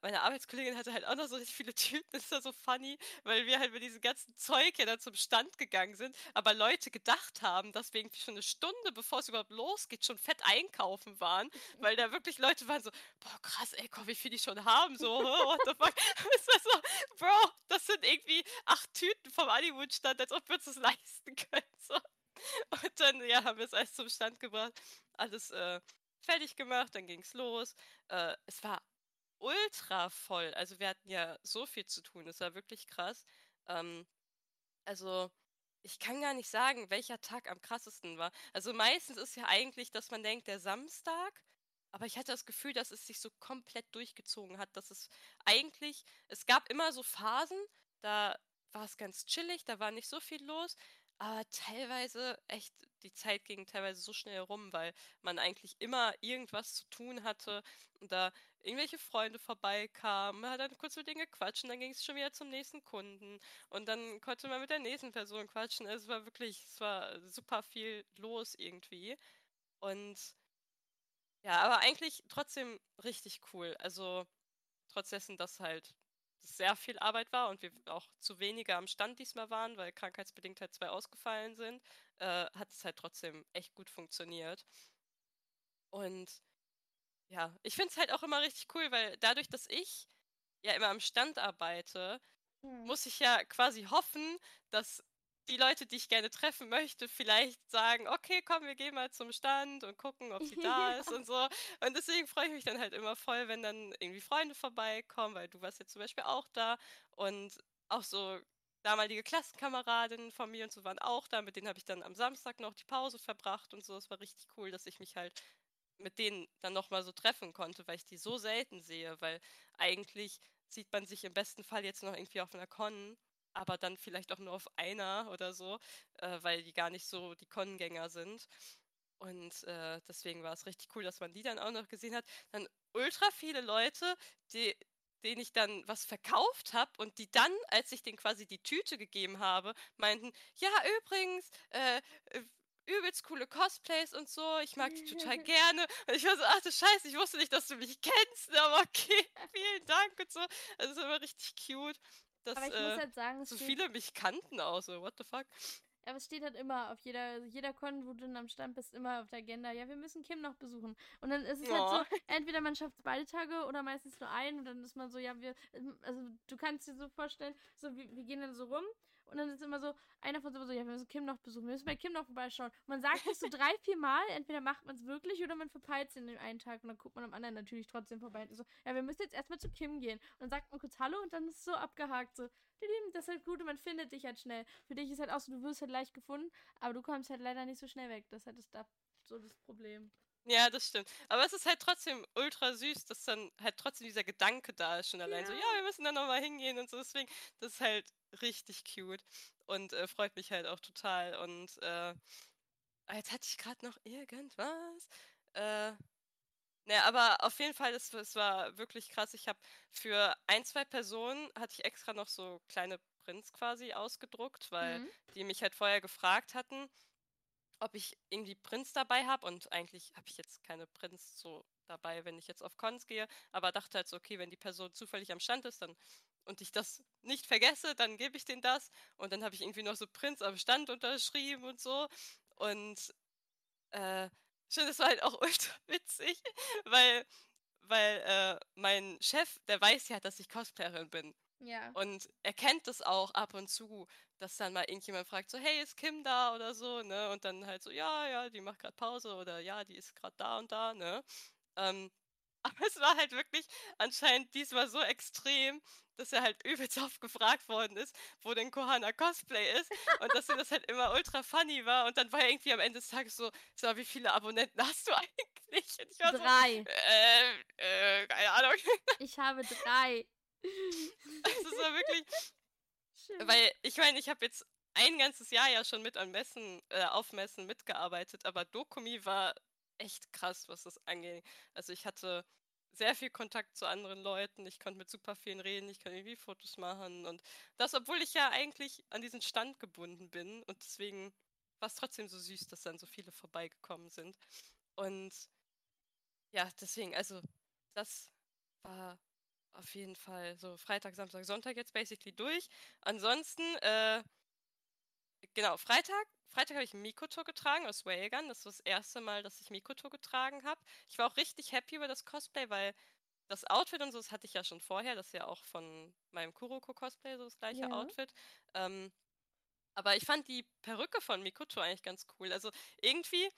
meine Arbeitskollegin hatte halt auch noch so richtig viele Typen. Das ist ja so funny, weil wir halt mit diesem ganzen Zeug ja dann zum Stand gegangen sind, aber Leute gedacht haben, dass wir irgendwie schon eine Stunde, bevor es überhaupt losgeht, schon fett einkaufen waren, weil da wirklich Leute waren so, boah, krass, ey, komm, wie viel die schon haben, so, what the fuck. das so, Bro, das sind irgendwie acht Tüten vom Honeymoon-Stand, als ob wir uns das leisten können, so. Und dann, ja, haben wir es alles zum Stand gebracht, alles, äh, fertig gemacht, dann ging es los. Äh, es war ultra voll. Also wir hatten ja so viel zu tun. Das war wirklich krass. Ähm, also ich kann gar nicht sagen, welcher Tag am krassesten war. Also meistens ist ja eigentlich, dass man denkt, der Samstag. Aber ich hatte das Gefühl, dass es sich so komplett durchgezogen hat, dass es eigentlich, es gab immer so Phasen, da war es ganz chillig, da war nicht so viel los. Aber teilweise echt, die Zeit ging teilweise so schnell rum, weil man eigentlich immer irgendwas zu tun hatte und da irgendwelche Freunde vorbeikamen, man hat dann kurz mit denen gequatscht und dann ging es schon wieder zum nächsten Kunden und dann konnte man mit der nächsten Person quatschen. Es war wirklich, es war super viel los irgendwie und ja, aber eigentlich trotzdem richtig cool. Also trotz dessen, dass halt sehr viel Arbeit war und wir auch zu wenige am Stand diesmal waren, weil krankheitsbedingt halt zwei ausgefallen sind, äh, hat es halt trotzdem echt gut funktioniert. Und ja, ich finde es halt auch immer richtig cool, weil dadurch, dass ich ja immer am Stand arbeite, hm. muss ich ja quasi hoffen, dass die Leute, die ich gerne treffen möchte, vielleicht sagen, okay, komm, wir gehen mal zum Stand und gucken, ob sie da ist und so. Und deswegen freue ich mich dann halt immer voll, wenn dann irgendwie Freunde vorbeikommen, weil du warst jetzt zum Beispiel auch da und auch so damalige Klassenkameradinnen von mir und so waren auch da, mit denen habe ich dann am Samstag noch die Pause verbracht und so. Es war richtig cool, dass ich mich halt mit denen dann nochmal so treffen konnte, weil ich die so selten sehe, weil eigentlich sieht man sich im besten Fall jetzt noch irgendwie auf einer Con aber dann vielleicht auch nur auf einer oder so, äh, weil die gar nicht so die Kongänger sind. Und äh, deswegen war es richtig cool, dass man die dann auch noch gesehen hat. Dann ultra viele Leute, die, denen ich dann was verkauft habe und die dann, als ich denen quasi die Tüte gegeben habe, meinten, ja, übrigens, äh, äh übelst coole Cosplays und so. Ich mag die total gerne. Und ich war so, ach du Scheiße, ich wusste nicht, dass du mich kennst, aber okay, vielen Dank und so. Also es war richtig cute dass aber ich äh, muss halt sagen, so viele mich kannten auch so. What the fuck? Ja, aber es steht halt immer auf jeder, jeder Con, wo du dann am Stand bist, immer auf der Agenda, ja, wir müssen Kim noch besuchen. Und dann ist es oh. halt so, entweder man schafft es beide Tage oder meistens nur einen und dann ist man so, ja, wir, also du kannst dir so vorstellen, so, wir, wir gehen dann so rum und dann ist immer so, einer von so, ja, wir müssen Kim noch besuchen, wir müssen bei Kim noch vorbeischauen. Und man sagt das so drei, vier Mal, entweder macht man es wirklich oder man verpeilt es in dem einen Tag und dann guckt man am anderen natürlich trotzdem vorbei. Und so, ja, wir müssen jetzt erstmal zu Kim gehen. Und dann sagt man kurz Hallo und dann ist es so abgehakt, so, das ist halt gut und man findet dich halt schnell. Für dich ist halt auch so, du wirst halt leicht gefunden, aber du kommst halt leider nicht so schnell weg. Das ist halt das, so das Problem. Ja, das stimmt. Aber es ist halt trotzdem ultra süß, dass dann halt trotzdem dieser Gedanke da ist schon allein ja. so, ja, wir müssen da nochmal hingehen und so. Deswegen, das ist halt richtig cute und äh, freut mich halt auch total. Und äh, jetzt hatte ich gerade noch irgendwas. Äh, Ne, aber auf jeden Fall, es, es war wirklich krass. Ich habe für ein, zwei Personen hatte ich extra noch so kleine Prints quasi ausgedruckt, weil mhm. die mich halt vorher gefragt hatten ob ich irgendwie Prints dabei habe und eigentlich habe ich jetzt keine Prints so dabei, wenn ich jetzt auf Cons gehe, aber dachte halt so, okay, wenn die Person zufällig am Stand ist, dann und ich das nicht vergesse, dann gebe ich denen das und dann habe ich irgendwie noch so Prints am Stand unterschrieben und so und äh, schön, das war halt auch ultra witzig, weil weil äh, mein Chef, der weiß ja, dass ich Cosplayerin bin. Ja. Und er kennt das auch ab und zu, dass dann mal irgendjemand fragt, so, hey, ist Kim da oder so, ne? Und dann halt so, ja, ja, die macht gerade Pause oder ja, die ist gerade da und da, ne? Ähm, aber es war halt wirklich anscheinend diesmal so extrem, dass er halt übelst oft gefragt worden ist, wo denn Kohana Cosplay ist und dass das halt immer ultra funny war und dann war er irgendwie am Ende des Tages so, so wie viele Abonnenten hast du eigentlich? drei. So, äh, äh, keine Ahnung. Ich habe drei. Also es war wirklich, Schön. Weil ich meine, ich habe jetzt ein ganzes Jahr ja schon mit an Messen, äh, auf Messen mitgearbeitet, aber Dokumi war echt krass, was das angeht. Also ich hatte sehr viel Kontakt zu anderen Leuten, ich konnte mit super vielen reden, ich konnte irgendwie Fotos machen und das, obwohl ich ja eigentlich an diesen Stand gebunden bin und deswegen war es trotzdem so süß, dass dann so viele vorbeigekommen sind. Und ja, deswegen, also das war auf jeden Fall so Freitag, Samstag, Sonntag jetzt basically durch. Ansonsten, äh, genau, Freitag. Freitag habe ich Mikoto getragen aus Waygun. Das war das erste Mal, dass ich Mikoto getragen habe. Ich war auch richtig happy über das Cosplay, weil das Outfit und so, das hatte ich ja schon vorher. Das ist ja auch von meinem Kuroko-Cosplay so das gleiche ja. Outfit. Ähm, aber ich fand die Perücke von Mikoto eigentlich ganz cool. Also irgendwie,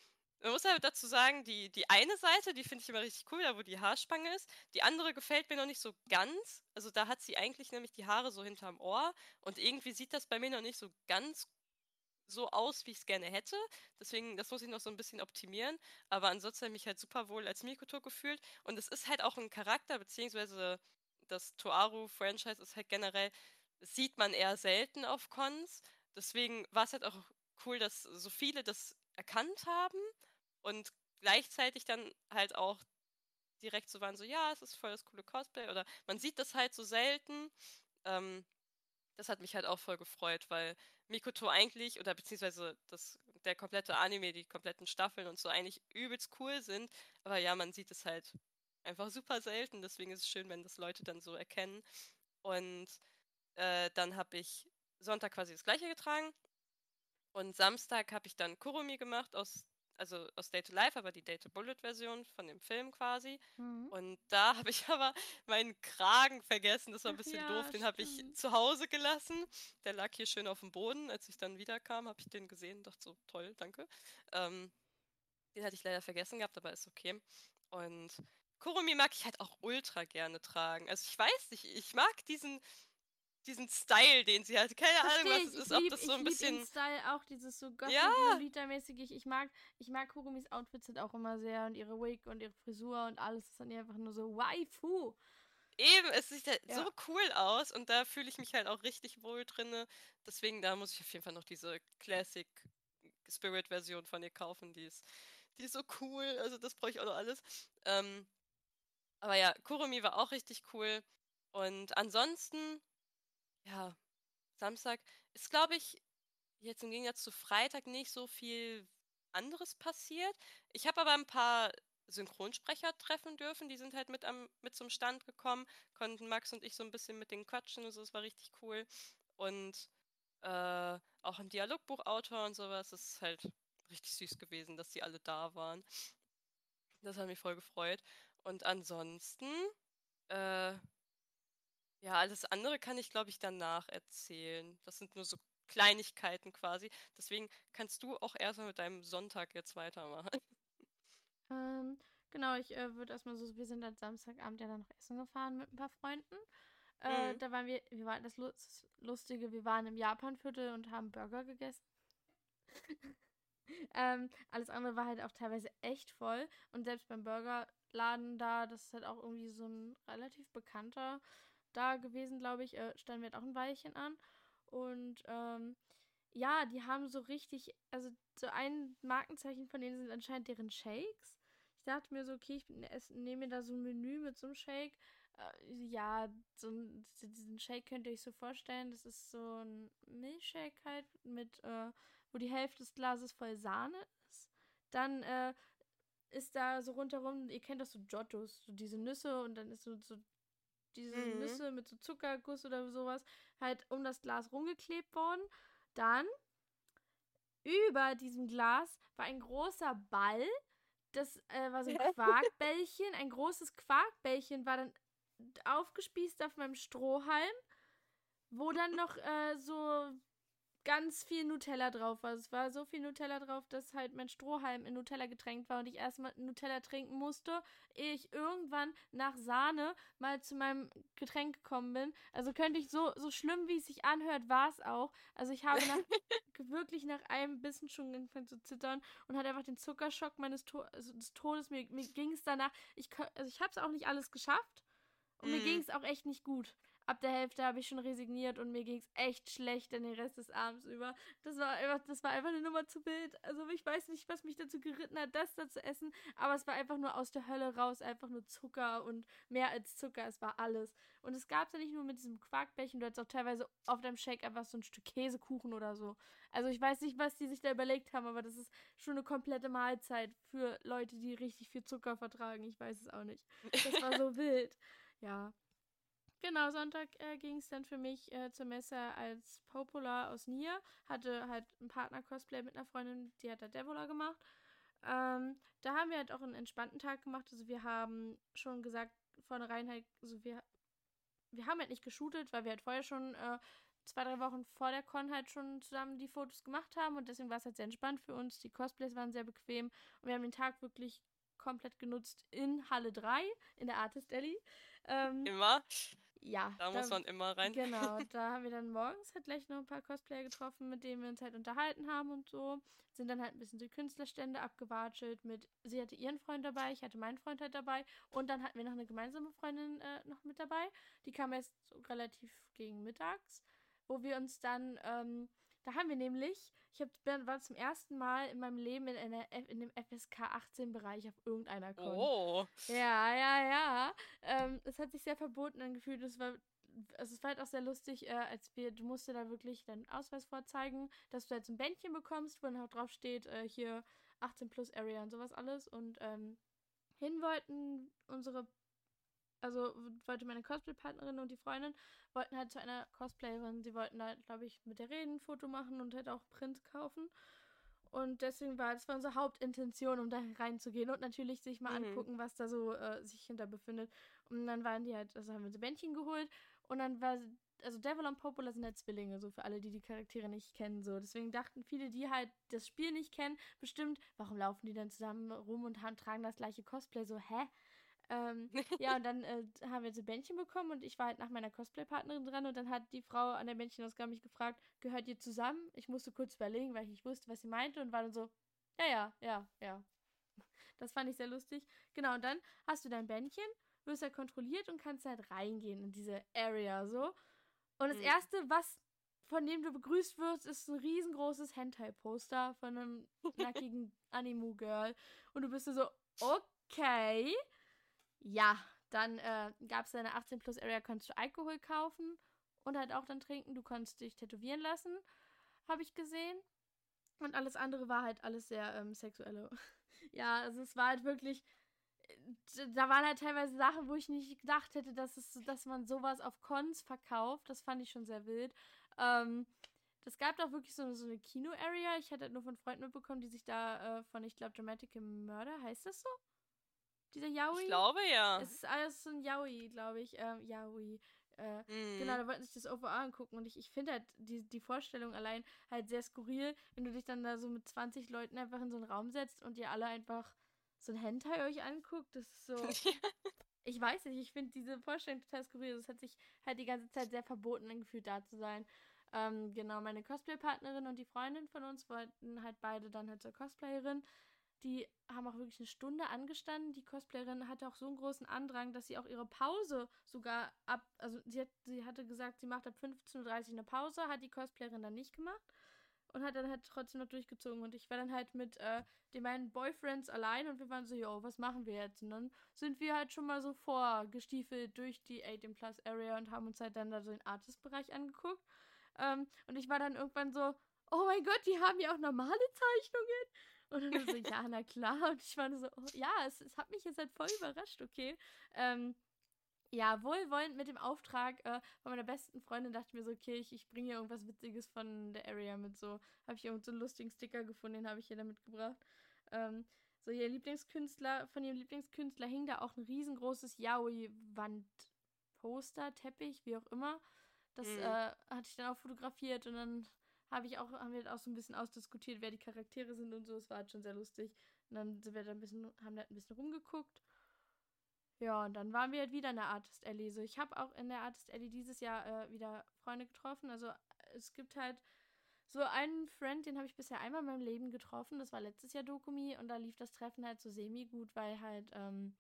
man muss halt dazu sagen, die, die eine Seite, die finde ich immer richtig cool, da wo die Haarspange ist. Die andere gefällt mir noch nicht so ganz. Also da hat sie eigentlich nämlich die Haare so hinterm Ohr. Und irgendwie sieht das bei mir noch nicht so ganz so aus, wie ich es gerne hätte. Deswegen, das muss ich noch so ein bisschen optimieren. Aber ansonsten habe ich mich halt super wohl als Mikoto gefühlt. Und es ist halt auch ein Charakter, beziehungsweise das Toaru-Franchise ist halt generell, sieht man eher selten auf Cons. Deswegen war es halt auch cool, dass so viele das erkannt haben und gleichzeitig dann halt auch direkt so waren, so ja, es ist voll das coole Cosplay oder man sieht das halt so selten. Ähm, das hat mich halt auch voll gefreut, weil Mikoto eigentlich, oder beziehungsweise das, der komplette Anime, die kompletten Staffeln und so eigentlich übelst cool sind. Aber ja, man sieht es halt einfach super selten. Deswegen ist es schön, wenn das Leute dann so erkennen. Und äh, dann habe ich Sonntag quasi das gleiche getragen. Und Samstag habe ich dann Kurumi gemacht aus also aus Day to Life, aber die Day to Bullet Version von dem Film quasi. Mhm. Und da habe ich aber meinen Kragen vergessen. Das war ein bisschen ja, doof. Den habe ich zu Hause gelassen. Der lag hier schön auf dem Boden. Als ich dann wiederkam, habe ich den gesehen und dachte so, toll, danke. Ähm, den hatte ich leider vergessen gehabt, aber ist okay. Und Kurumi mag ich halt auch ultra gerne tragen. Also ich weiß nicht, ich mag diesen diesen Style, den sie hat. Keine Versteh Ahnung, was es ist, lieb, ob das so ein bisschen. Den Style auch, dieses so gothic ja. mäßig Ich mag, ich mag Kurumis Outfits sind auch immer sehr und ihre Wig und ihre Frisur und alles ist dann einfach nur so waifu. Eben, es sieht halt ja. so cool aus und da fühle ich mich halt auch richtig wohl drinne. Deswegen, da muss ich auf jeden Fall noch diese Classic Spirit Version von ihr kaufen. Die ist, die ist so cool. Also das brauche ich auch noch alles. Ähm, aber ja, Kurumi war auch richtig cool. Und ansonsten ja, Samstag ist, glaube ich, jetzt im Gegensatz zu Freitag nicht so viel anderes passiert. Ich habe aber ein paar Synchronsprecher treffen dürfen. Die sind halt mit, am, mit zum Stand gekommen, konnten Max und ich so ein bisschen mit denen quatschen und so. Das war richtig cool. Und äh, auch ein Dialogbuchautor und sowas. Das ist halt richtig süß gewesen, dass die alle da waren. Das hat mich voll gefreut. Und ansonsten, äh, ja, alles andere kann ich, glaube ich, danach erzählen. Das sind nur so Kleinigkeiten quasi. Deswegen kannst du auch erstmal mit deinem Sonntag jetzt weitermachen. Ähm, genau, ich äh, würde erstmal so, wir sind am Samstagabend ja dann noch essen gefahren mit ein paar Freunden. Äh, mhm. Da waren wir, wir waren das Lustige, wir waren im Japanviertel und haben Burger gegessen. ähm, alles andere war halt auch teilweise echt voll. Und selbst beim Burgerladen da, das ist halt auch irgendwie so ein relativ bekannter da gewesen, glaube ich, äh, standen wir auch ein Weilchen an. Und ähm, ja, die haben so richtig, also so ein Markenzeichen von denen sind anscheinend deren Shakes. Ich dachte mir so, okay, ich nehme mir da so ein Menü mit so einem Shake. Äh, ja, so ein, diesen Shake könnt ihr euch so vorstellen. Das ist so ein Milchshake halt mit, äh, wo die Hälfte des Glases voll Sahne ist. Dann äh, ist da so rundherum, ihr kennt das so Giottos, so diese Nüsse und dann ist so, so diese mhm. Nüsse mit so Zuckerguss oder sowas halt um das Glas rumgeklebt worden. Dann über diesem Glas war ein großer Ball. Das äh, war so ein Quarkbällchen. Ein großes Quarkbällchen war dann aufgespießt auf meinem Strohhalm, wo dann noch äh, so ganz viel Nutella drauf war. Es war so viel Nutella drauf, dass halt mein Strohhalm in Nutella getränkt war und ich erstmal Nutella trinken musste, ehe ich irgendwann nach Sahne mal zu meinem Getränk gekommen bin. Also könnte ich so, so schlimm, wie es sich anhört, war es auch. Also ich habe nach, wirklich nach einem Bissen schon angefangen zu zittern und hatte einfach den Zuckerschock meines to also des Todes. Mir, mir ging es danach, ich, also ich habe es auch nicht alles geschafft und mm. mir ging es auch echt nicht gut ab der Hälfte habe ich schon resigniert und mir ging es echt schlecht den Rest des Abends über. Das war einfach, das war einfach eine Nummer zu wild. Also ich weiß nicht, was mich dazu geritten hat, das da zu essen, aber es war einfach nur aus der Hölle raus, einfach nur Zucker und mehr als Zucker, es war alles. Und es gab es ja nicht nur mit diesem Quarkbällchen, du hattest auch teilweise auf deinem Shake einfach so ein Stück Käsekuchen oder so. Also ich weiß nicht, was die sich da überlegt haben, aber das ist schon eine komplette Mahlzeit für Leute, die richtig viel Zucker vertragen. Ich weiß es auch nicht. Das war so wild. Ja, Genau, Sonntag äh, ging es dann für mich äh, zur Messe als Popola aus Nier. Hatte halt einen Partner-Cosplay mit einer Freundin, die hat da Devola gemacht. Ähm, da haben wir halt auch einen entspannten Tag gemacht. Also wir haben schon gesagt, vornherein halt, also wir, wir haben halt nicht geshootet, weil wir halt vorher schon äh, zwei, drei Wochen vor der Con halt schon zusammen die Fotos gemacht haben und deswegen war es halt sehr entspannt für uns. Die Cosplays waren sehr bequem und wir haben den Tag wirklich komplett genutzt in Halle 3, in der Artist Alley. Ähm, Immer? Ja. Da, da, muss man immer rein. Genau, da haben wir dann morgens halt gleich noch ein paar Cosplayer getroffen, mit denen wir uns halt unterhalten haben und so. Sind dann halt ein bisschen die Künstlerstände abgewatschelt mit, sie hatte ihren Freund dabei, ich hatte meinen Freund halt dabei und dann hatten wir noch eine gemeinsame Freundin äh, noch mit dabei. Die kam erst so relativ gegen mittags, wo wir uns dann, ähm, da haben wir nämlich, ich hab, war zum ersten Mal in meinem Leben in, einer, in dem FSK 18 Bereich auf irgendeiner Con. Oh. Ja, ja, ja. Ähm, es hat sich sehr verboten angefühlt. Es war also es war halt auch sehr lustig, äh, als wir, du musst dir da wirklich deinen Ausweis vorzeigen, dass du jetzt ein Bändchen bekommst, wo dann auch drauf steht, äh, hier 18 plus Area und sowas alles. Und ähm, hin wollten unsere, also wollte meine Cosplay-Partnerin und die Freundin, wollten halt zu einer Cosplayerin, sie wollten halt, glaube ich, mit der reden, ein Foto machen und halt auch Print kaufen. Und deswegen war das war unsere Hauptintention, um da reinzugehen und natürlich sich mal mhm. angucken, was da so äh, sich hinter befindet. Und dann waren die halt, also haben wir so Bändchen geholt und dann war, also Devil und Popola sind halt Zwillinge, so für alle, die die Charaktere nicht kennen, so. Deswegen dachten viele, die halt das Spiel nicht kennen, bestimmt, warum laufen die dann zusammen rum und haben, tragen das gleiche Cosplay, so, hä? Ähm, ja, und dann äh, haben wir so Bändchen bekommen und ich war halt nach meiner Cosplay-Partnerin dran und dann hat die Frau an der Bändchenausgabe mich gefragt, gehört ihr zusammen? Ich musste kurz überlegen, weil ich nicht wusste, was sie meinte und war dann so, ja, ja, ja, ja. Das fand ich sehr lustig. Genau, und dann hast du dein Bändchen, wirst halt kontrolliert und kannst halt reingehen in diese Area so. Und das mhm. erste, was von dem du begrüßt wirst, ist ein riesengroßes Hentai-Poster von einem nackigen Animu-Girl. Und du bist so, okay. Ja, dann äh, gab es eine 18 Plus Area, konntest du Alkohol kaufen und halt auch dann trinken. Du konntest dich tätowieren lassen, habe ich gesehen. Und alles andere war halt alles sehr ähm, sexuelle. ja, also es war halt wirklich. Äh, da waren halt teilweise Sachen, wo ich nicht gedacht hätte, dass, es, dass man sowas auf Cons verkauft. Das fand ich schon sehr wild. Ähm, das gab doch wirklich so, so eine Kino-Area. Ich hatte halt nur von Freunden mitbekommen, die sich da äh, von, ich glaube, Dramatic Murder, heißt das so? Dieser Yaoi? Ich glaube ja. Es ist alles so ein Yaoi, glaube ich. Ähm, Yaoi. Äh, mm. Genau, da wollten sich das OVA angucken und ich, ich finde halt die, die Vorstellung allein halt sehr skurril, wenn du dich dann da so mit 20 Leuten einfach in so einen Raum setzt und ihr alle einfach so ein Hentai euch anguckt. Das ist so. ich weiß nicht, ich finde diese Vorstellung total skurril. Das hat sich halt die ganze Zeit sehr verboten angefühlt, da zu sein. Ähm, genau, meine Cosplay-Partnerin und die Freundin von uns wollten halt beide dann halt zur Cosplayerin. Die haben auch wirklich eine Stunde angestanden. Die Cosplayerin hatte auch so einen großen Andrang, dass sie auch ihre Pause sogar ab, also sie, hat, sie hatte gesagt, sie macht ab 15.30 Uhr eine Pause, hat die Cosplayerin dann nicht gemacht und hat dann halt trotzdem noch durchgezogen. Und ich war dann halt mit äh, den meinen Boyfriends allein und wir waren so, yo, was machen wir jetzt? Und dann sind wir halt schon mal so vorgestiefelt durch die 18 Plus Area und haben uns halt dann da so den Artist-Bereich angeguckt. Ähm, und ich war dann irgendwann so, oh mein Gott, die haben ja auch normale Zeichnungen. Und dann so, ja, na klar. Und ich war so, oh, ja, es, es hat mich jetzt halt voll überrascht, okay. Ähm, ja, wohlwollend mit dem Auftrag äh, von meiner besten Freundin dachte ich mir so, okay, ich, ich bringe hier irgendwas Witziges von der Area mit. So habe ich irgend so einen lustigen Sticker gefunden, den habe ich hier da mitgebracht. Ähm, so, ihr Lieblingskünstler, von ihrem Lieblingskünstler hing da auch ein riesengroßes Yaoi-Wand-Poster, Teppich, wie auch immer. Das mhm. äh, hatte ich dann auch fotografiert und dann habe ich auch, haben wir halt auch so ein bisschen ausdiskutiert, wer die Charaktere sind und so. Es war halt schon sehr lustig. Und dann sind wir da ein bisschen, haben da ein bisschen rumgeguckt. Ja, und dann waren wir halt wieder in der Artist Alley. So, ich habe auch in der Artist Alley dieses Jahr äh, wieder Freunde getroffen. Also es gibt halt so einen Friend, den habe ich bisher einmal in meinem Leben getroffen. Das war letztes Jahr Dokumi und da lief das Treffen halt so semi gut, weil halt ähm,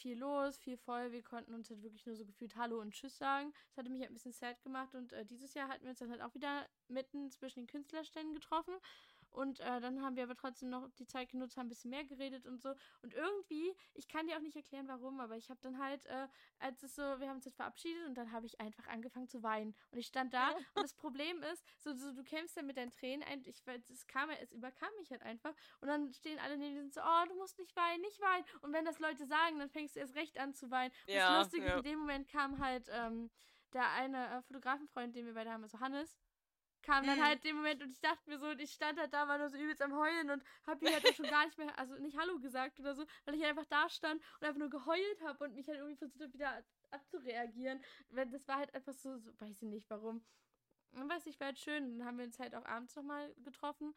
viel los, viel voll. Wir konnten uns halt wirklich nur so gefühlt Hallo und Tschüss sagen. Das hatte mich halt ein bisschen sad gemacht und äh, dieses Jahr hatten wir uns dann halt auch wieder mitten zwischen den Künstlerständen getroffen. Und äh, dann haben wir aber trotzdem noch die Zeit genutzt, haben ein bisschen mehr geredet und so. Und irgendwie, ich kann dir auch nicht erklären, warum, aber ich habe dann halt, äh, als es so, wir haben uns jetzt verabschiedet und dann habe ich einfach angefangen zu weinen. Und ich stand da und das Problem ist, so, so du kämpfst ja mit deinen Tränen ein, ich es kam, es überkam mich halt einfach. Und dann stehen alle neben dir und so, oh, du musst nicht weinen, nicht weinen. Und wenn das Leute sagen, dann fängst du erst recht an zu weinen. Und ja, das Lustige, ja. in dem Moment kam halt ähm, der eine äh, Fotografenfreund, den wir beide haben, also Hannes, kam dann mhm. halt dem Moment und ich dachte mir so, und ich stand halt da, war nur so übelst am Heulen und hab mir halt schon gar nicht mehr, also nicht Hallo gesagt oder so, weil ich einfach da stand und einfach nur geheult habe und mich halt irgendwie versucht habe, wieder abzureagieren. Das war halt einfach so, so weiß ich nicht warum. Und weiß ich, war halt schön. Dann haben wir uns halt auch abends nochmal getroffen,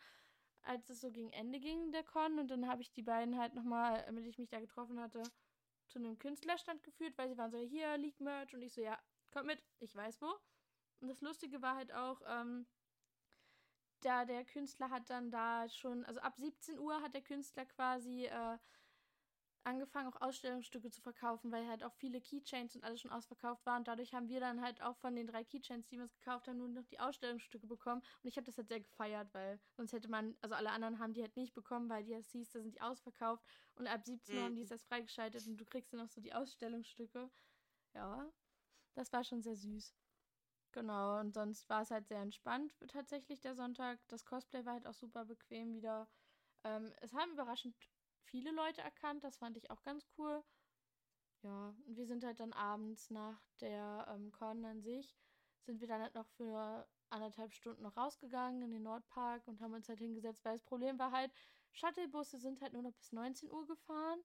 als es so gegen Ende ging, der Con. Und dann habe ich die beiden halt nochmal, mit ich mich da getroffen hatte, zu einem Künstlerstand geführt, weil sie waren so, hier liegt Merch. Und ich so, ja, kommt mit, ich weiß wo. Und das Lustige war halt auch, ähm, da der Künstler hat dann da schon, also ab 17 Uhr hat der Künstler quasi äh, angefangen, auch Ausstellungsstücke zu verkaufen, weil halt auch viele Keychains und alles schon ausverkauft waren. Und dadurch haben wir dann halt auch von den drei Keychains, die wir uns gekauft haben, nur noch die Ausstellungsstücke bekommen. Und ich habe das halt sehr gefeiert, weil sonst hätte man, also alle anderen haben die halt nicht bekommen, weil die hieß, da sind die ausverkauft. Und ab 17 Uhr mhm. haben die es erst freigeschaltet und du kriegst dann noch so die Ausstellungsstücke. Ja, das war schon sehr süß. Genau, und sonst war es halt sehr entspannt tatsächlich der Sonntag. Das Cosplay war halt auch super bequem wieder. Ähm, es haben überraschend viele Leute erkannt, das fand ich auch ganz cool. Ja, und wir sind halt dann abends nach der ähm, Con an sich, sind wir dann halt noch für anderthalb Stunden noch rausgegangen in den Nordpark und haben uns halt hingesetzt, weil das Problem war halt, Shuttlebusse sind halt nur noch bis 19 Uhr gefahren.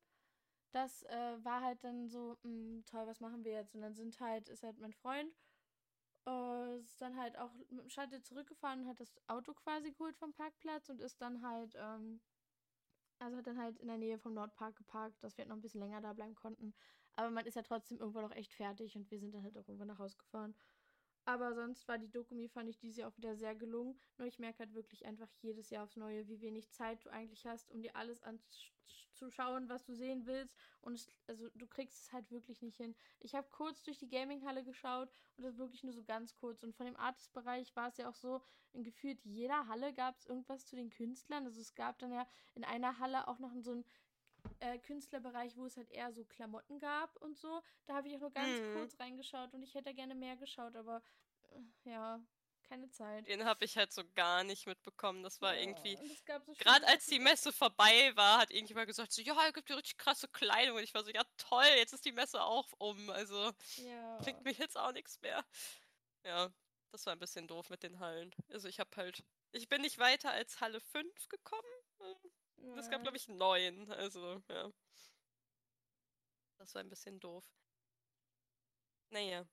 Das äh, war halt dann so, mh, hm, toll, was machen wir jetzt? Und dann sind halt, ist halt mein Freund äh, ist dann halt auch mit dem Shuttle zurückgefahren und hat das Auto quasi geholt vom Parkplatz und ist dann halt, ähm, also hat dann halt in der Nähe vom Nordpark geparkt, dass wir halt noch ein bisschen länger da bleiben konnten. Aber man ist ja trotzdem irgendwann noch echt fertig und wir sind dann halt auch irgendwann nach Hause gefahren. Aber sonst war die Dokumi, fand ich dieses Jahr auch wieder sehr gelungen. Nur ich merke halt wirklich einfach jedes Jahr aufs Neue, wie wenig Zeit du eigentlich hast, um dir alles anzuschauen, was du sehen willst. Und es, also du kriegst es halt wirklich nicht hin. Ich habe kurz durch die Gaming-Halle geschaut und das wirklich nur so ganz kurz. Und von dem Artist-Bereich war es ja auch so, in gefühlt jeder Halle gab es irgendwas zu den Künstlern. Also es gab dann ja in einer Halle auch noch so ein äh, Künstlerbereich, wo es halt eher so Klamotten gab und so. Da habe ich auch nur ganz mhm. kurz reingeschaut und ich hätte gerne mehr geschaut, aber äh, ja, keine Zeit. Den habe ich halt so gar nicht mitbekommen. Das war ja, irgendwie. So Gerade als die Messe vorbei war, hat irgendjemand gesagt: so, Ja, es gibt ja richtig krasse Kleidung. Und ich war so: Ja, toll, jetzt ist die Messe auch um. Also ja. klingt mir jetzt auch nichts mehr. Ja, das war ein bisschen doof mit den Hallen. Also ich habe halt. Ich bin nicht weiter als Halle 5 gekommen. Es gab, glaube ich, neun. Also, ja. Das war ein bisschen doof. Naja.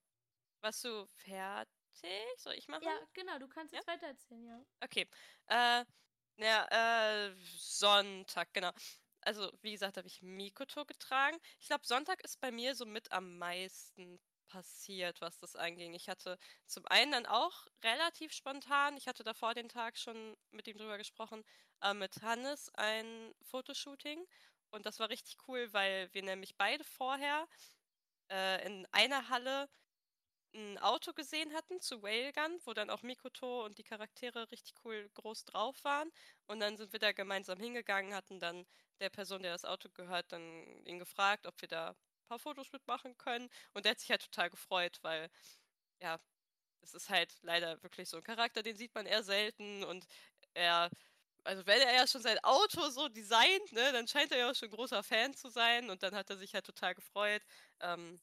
Warst du fertig? Soll ich machen? Ja, genau, du kannst jetzt ja? weiter erzählen, ja. Okay. Äh, ja, äh, Sonntag, genau. Also, wie gesagt, habe ich Mikoto getragen. Ich glaube, Sonntag ist bei mir so mit am meisten passiert, was das anging. Ich hatte zum einen dann auch relativ spontan, ich hatte davor den Tag schon mit ihm drüber gesprochen, äh, mit Hannes ein Fotoshooting. Und das war richtig cool, weil wir nämlich beide vorher äh, in einer Halle ein Auto gesehen hatten zu Whalegun, wo dann auch Mikoto und die Charaktere richtig cool groß drauf waren. Und dann sind wir da gemeinsam hingegangen, hatten dann der Person, der das Auto gehört, dann ihn gefragt, ob wir da paar Fotos mitmachen können. Und der hat sich halt total gefreut, weil, ja, es ist halt leider wirklich so ein Charakter, den sieht man eher selten und er, also wenn er ja schon sein Auto so designt, ne, dann scheint er ja auch schon großer Fan zu sein und dann hat er sich halt total gefreut. Ähm,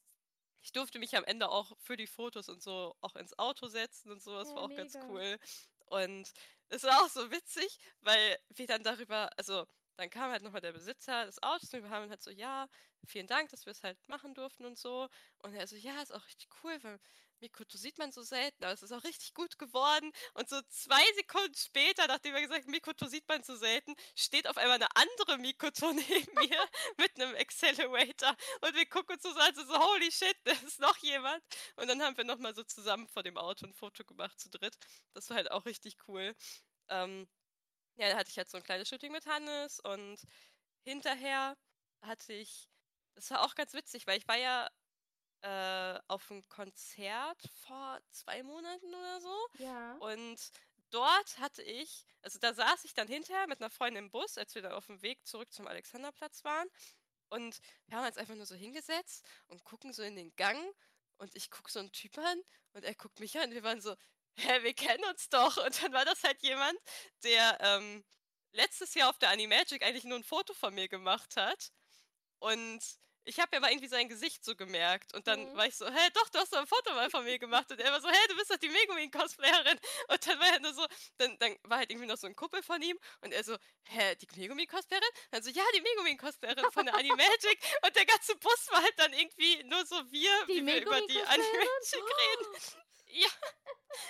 ich durfte mich am Ende auch für die Fotos und so auch ins Auto setzen und so, das ja, war auch mega. ganz cool. Und es war auch so witzig, weil wir dann darüber, also dann kam halt nochmal der Besitzer des Autos und wir haben halt so, ja, vielen Dank, dass wir es halt machen durften und so. Und er so, ja, ist auch richtig cool, weil Mikoto sieht man so selten, aber es ist auch richtig gut geworden. Und so zwei Sekunden später, nachdem er gesagt Mikoto sieht man so selten, steht auf einmal eine andere Mikoto neben mir mit einem Accelerator. Und wir gucken uns so an, so, holy shit, da ist noch jemand. Und dann haben wir nochmal so zusammen vor dem Auto ein Foto gemacht zu dritt. Das war halt auch richtig cool. Ähm, ja, da hatte ich halt so ein kleines Shooting mit Hannes und hinterher hatte ich, das war auch ganz witzig, weil ich war ja äh, auf einem Konzert vor zwei Monaten oder so. Ja. Und dort hatte ich, also da saß ich dann hinterher mit einer Freundin im Bus, als wir dann auf dem Weg zurück zum Alexanderplatz waren. Und wir haben uns einfach nur so hingesetzt und gucken so in den Gang. Und ich gucke so einen Typ an und er guckt mich an. Und wir waren so, hä, wir kennen uns doch. Und dann war das halt jemand, der ähm, letztes Jahr auf der Animagic eigentlich nur ein Foto von mir gemacht hat. Und ich habe ja mal irgendwie sein Gesicht so gemerkt. Und dann mhm. war ich so, hä, doch, du hast doch ein Foto mal von mir gemacht. Und er war so, hä, du bist doch die Megumin-Cosplayerin. Und dann war er nur so, dann, dann war halt irgendwie noch so ein Kuppel von ihm. Und er so, hä, die Megumin-Cosplayerin? Dann so, ja, die Megumin-Cosplayerin von der Animagic. und der ganze Bus war halt dann irgendwie nur so wir, die wie wir über die Animagic oh. reden. Ja,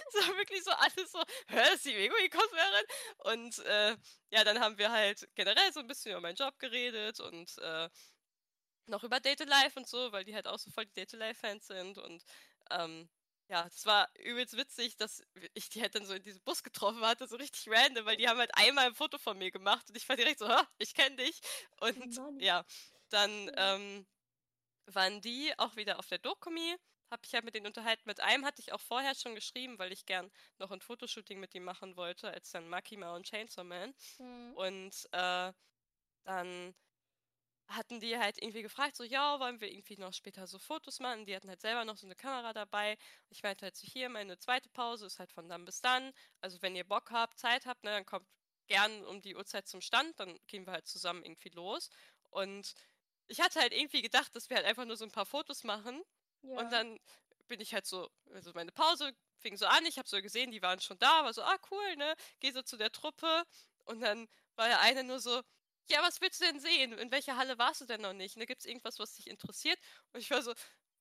es war wirklich so alles so, hä, ist die Megumin-Cosplayerin? Und äh, ja, dann haben wir halt generell so ein bisschen über meinen Job geredet und äh, noch über Date Life und so, weil die halt auch so voll die Date Life Fans sind und ähm, ja, es war übelst witzig, dass ich die halt dann so in diesem Bus getroffen hatte, so richtig random, weil die haben halt einmal ein Foto von mir gemacht und ich war direkt so, ich kenne dich. Und oh ja, dann ähm, waren die auch wieder auf der Dokumi, habe ich halt mit denen unterhalten. Mit einem hatte ich auch vorher schon geschrieben, weil ich gern noch ein Fotoshooting mit ihm machen wollte, als dann Makima und Chainsaw Man. Mhm. Und äh, dann hatten die halt irgendwie gefragt, so, ja, wollen wir irgendwie noch später so Fotos machen? Die hatten halt selber noch so eine Kamera dabei. Ich meinte halt so, hier, meine zweite Pause ist halt von dann bis dann. Also wenn ihr Bock habt, Zeit habt, ne, dann kommt gern um die Uhrzeit zum Stand, dann gehen wir halt zusammen irgendwie los. Und ich hatte halt irgendwie gedacht, dass wir halt einfach nur so ein paar Fotos machen. Ja. Und dann bin ich halt so, also meine Pause fing so an, ich habe so gesehen, die waren schon da, war so, ah cool, ne, geh so zu der Truppe. Und dann war der eine nur so, ja, was willst du denn sehen? In welcher Halle warst du denn noch nicht? Ne, Gibt es irgendwas, was dich interessiert? Und ich war so,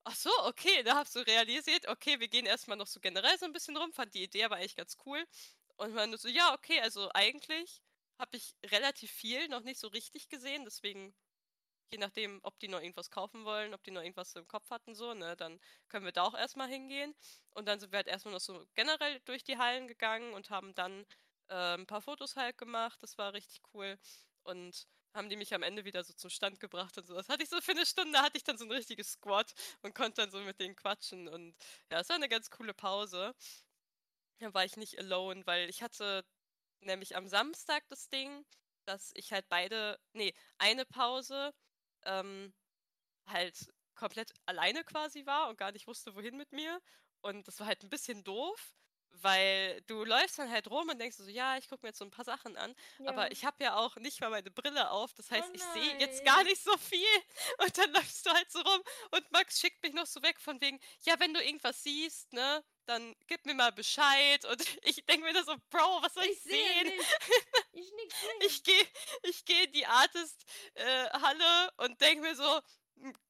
ach so, okay, da hast du realisiert, okay, wir gehen erstmal noch so generell so ein bisschen rum, fand die Idee aber eigentlich ganz cool. Und man so, ja, okay, also eigentlich habe ich relativ viel noch nicht so richtig gesehen, deswegen je nachdem, ob die noch irgendwas kaufen wollen, ob die noch irgendwas im Kopf hatten, so, ne, dann können wir da auch erstmal hingehen. Und dann sind wir halt erstmal noch so generell durch die Hallen gegangen und haben dann äh, ein paar Fotos halt gemacht. Das war richtig cool. Und haben die mich am Ende wieder so zum Stand gebracht und so. Das hatte ich so für eine Stunde, hatte ich dann so ein richtiges Squad und konnte dann so mit denen quatschen. Und ja, es war eine ganz coole Pause. Da war ich nicht alone, weil ich hatte nämlich am Samstag das Ding, dass ich halt beide, nee, eine Pause ähm, halt komplett alleine quasi war und gar nicht wusste, wohin mit mir. Und das war halt ein bisschen doof, weil du läufst dann halt rum und denkst so, ja, ich gucke mir jetzt so ein paar Sachen an. Ja. Aber ich habe ja auch nicht mal meine Brille auf. Das heißt, oh ich sehe jetzt gar nicht so viel. Und dann läufst du halt so rum. Und Max schickt mich noch so weg von wegen, ja, wenn du irgendwas siehst, ne, dann gib mir mal Bescheid. Und ich denke mir da so, Bro, was soll ich, ich sehen? Nicht. Ich, ich gehe ich geh in die Artist-Halle äh, und denke mir so,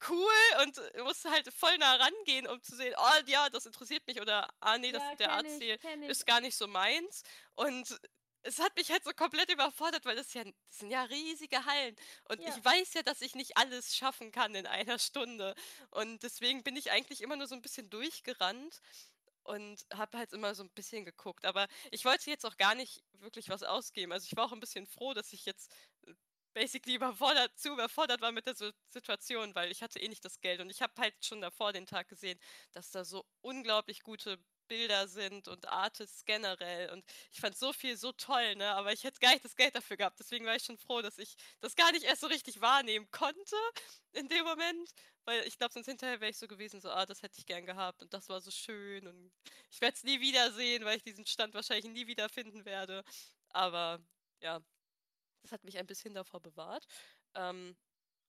cool und musste halt voll nah rangehen, um zu sehen, oh ja, das interessiert mich oder ah nee, das, ja, der Arzt ist gar nicht so meins. Und es hat mich halt so komplett überfordert, weil das ja das sind ja riesige Hallen und ja. ich weiß ja, dass ich nicht alles schaffen kann in einer Stunde und deswegen bin ich eigentlich immer nur so ein bisschen durchgerannt und habe halt immer so ein bisschen geguckt, aber ich wollte jetzt auch gar nicht wirklich was ausgeben. Also ich war auch ein bisschen froh, dass ich jetzt äh, basically überfordert, zu überfordert war mit der Situation, weil ich hatte eh nicht das Geld. Und ich habe halt schon davor den Tag gesehen, dass da so unglaublich gute Bilder sind und Artists generell. Und ich fand so viel so toll, ne, aber ich hätte gar nicht das Geld dafür gehabt, deswegen war ich schon froh, dass ich das gar nicht erst so richtig wahrnehmen konnte in dem Moment, weil ich glaube, sonst hinterher wäre ich so gewesen, so, ah, das hätte ich gern gehabt. Und das war so schön. Und ich werde es nie wiedersehen, weil ich diesen Stand wahrscheinlich nie wieder finden werde, aber ja, das hat mich ein bisschen davor bewahrt. Ähm,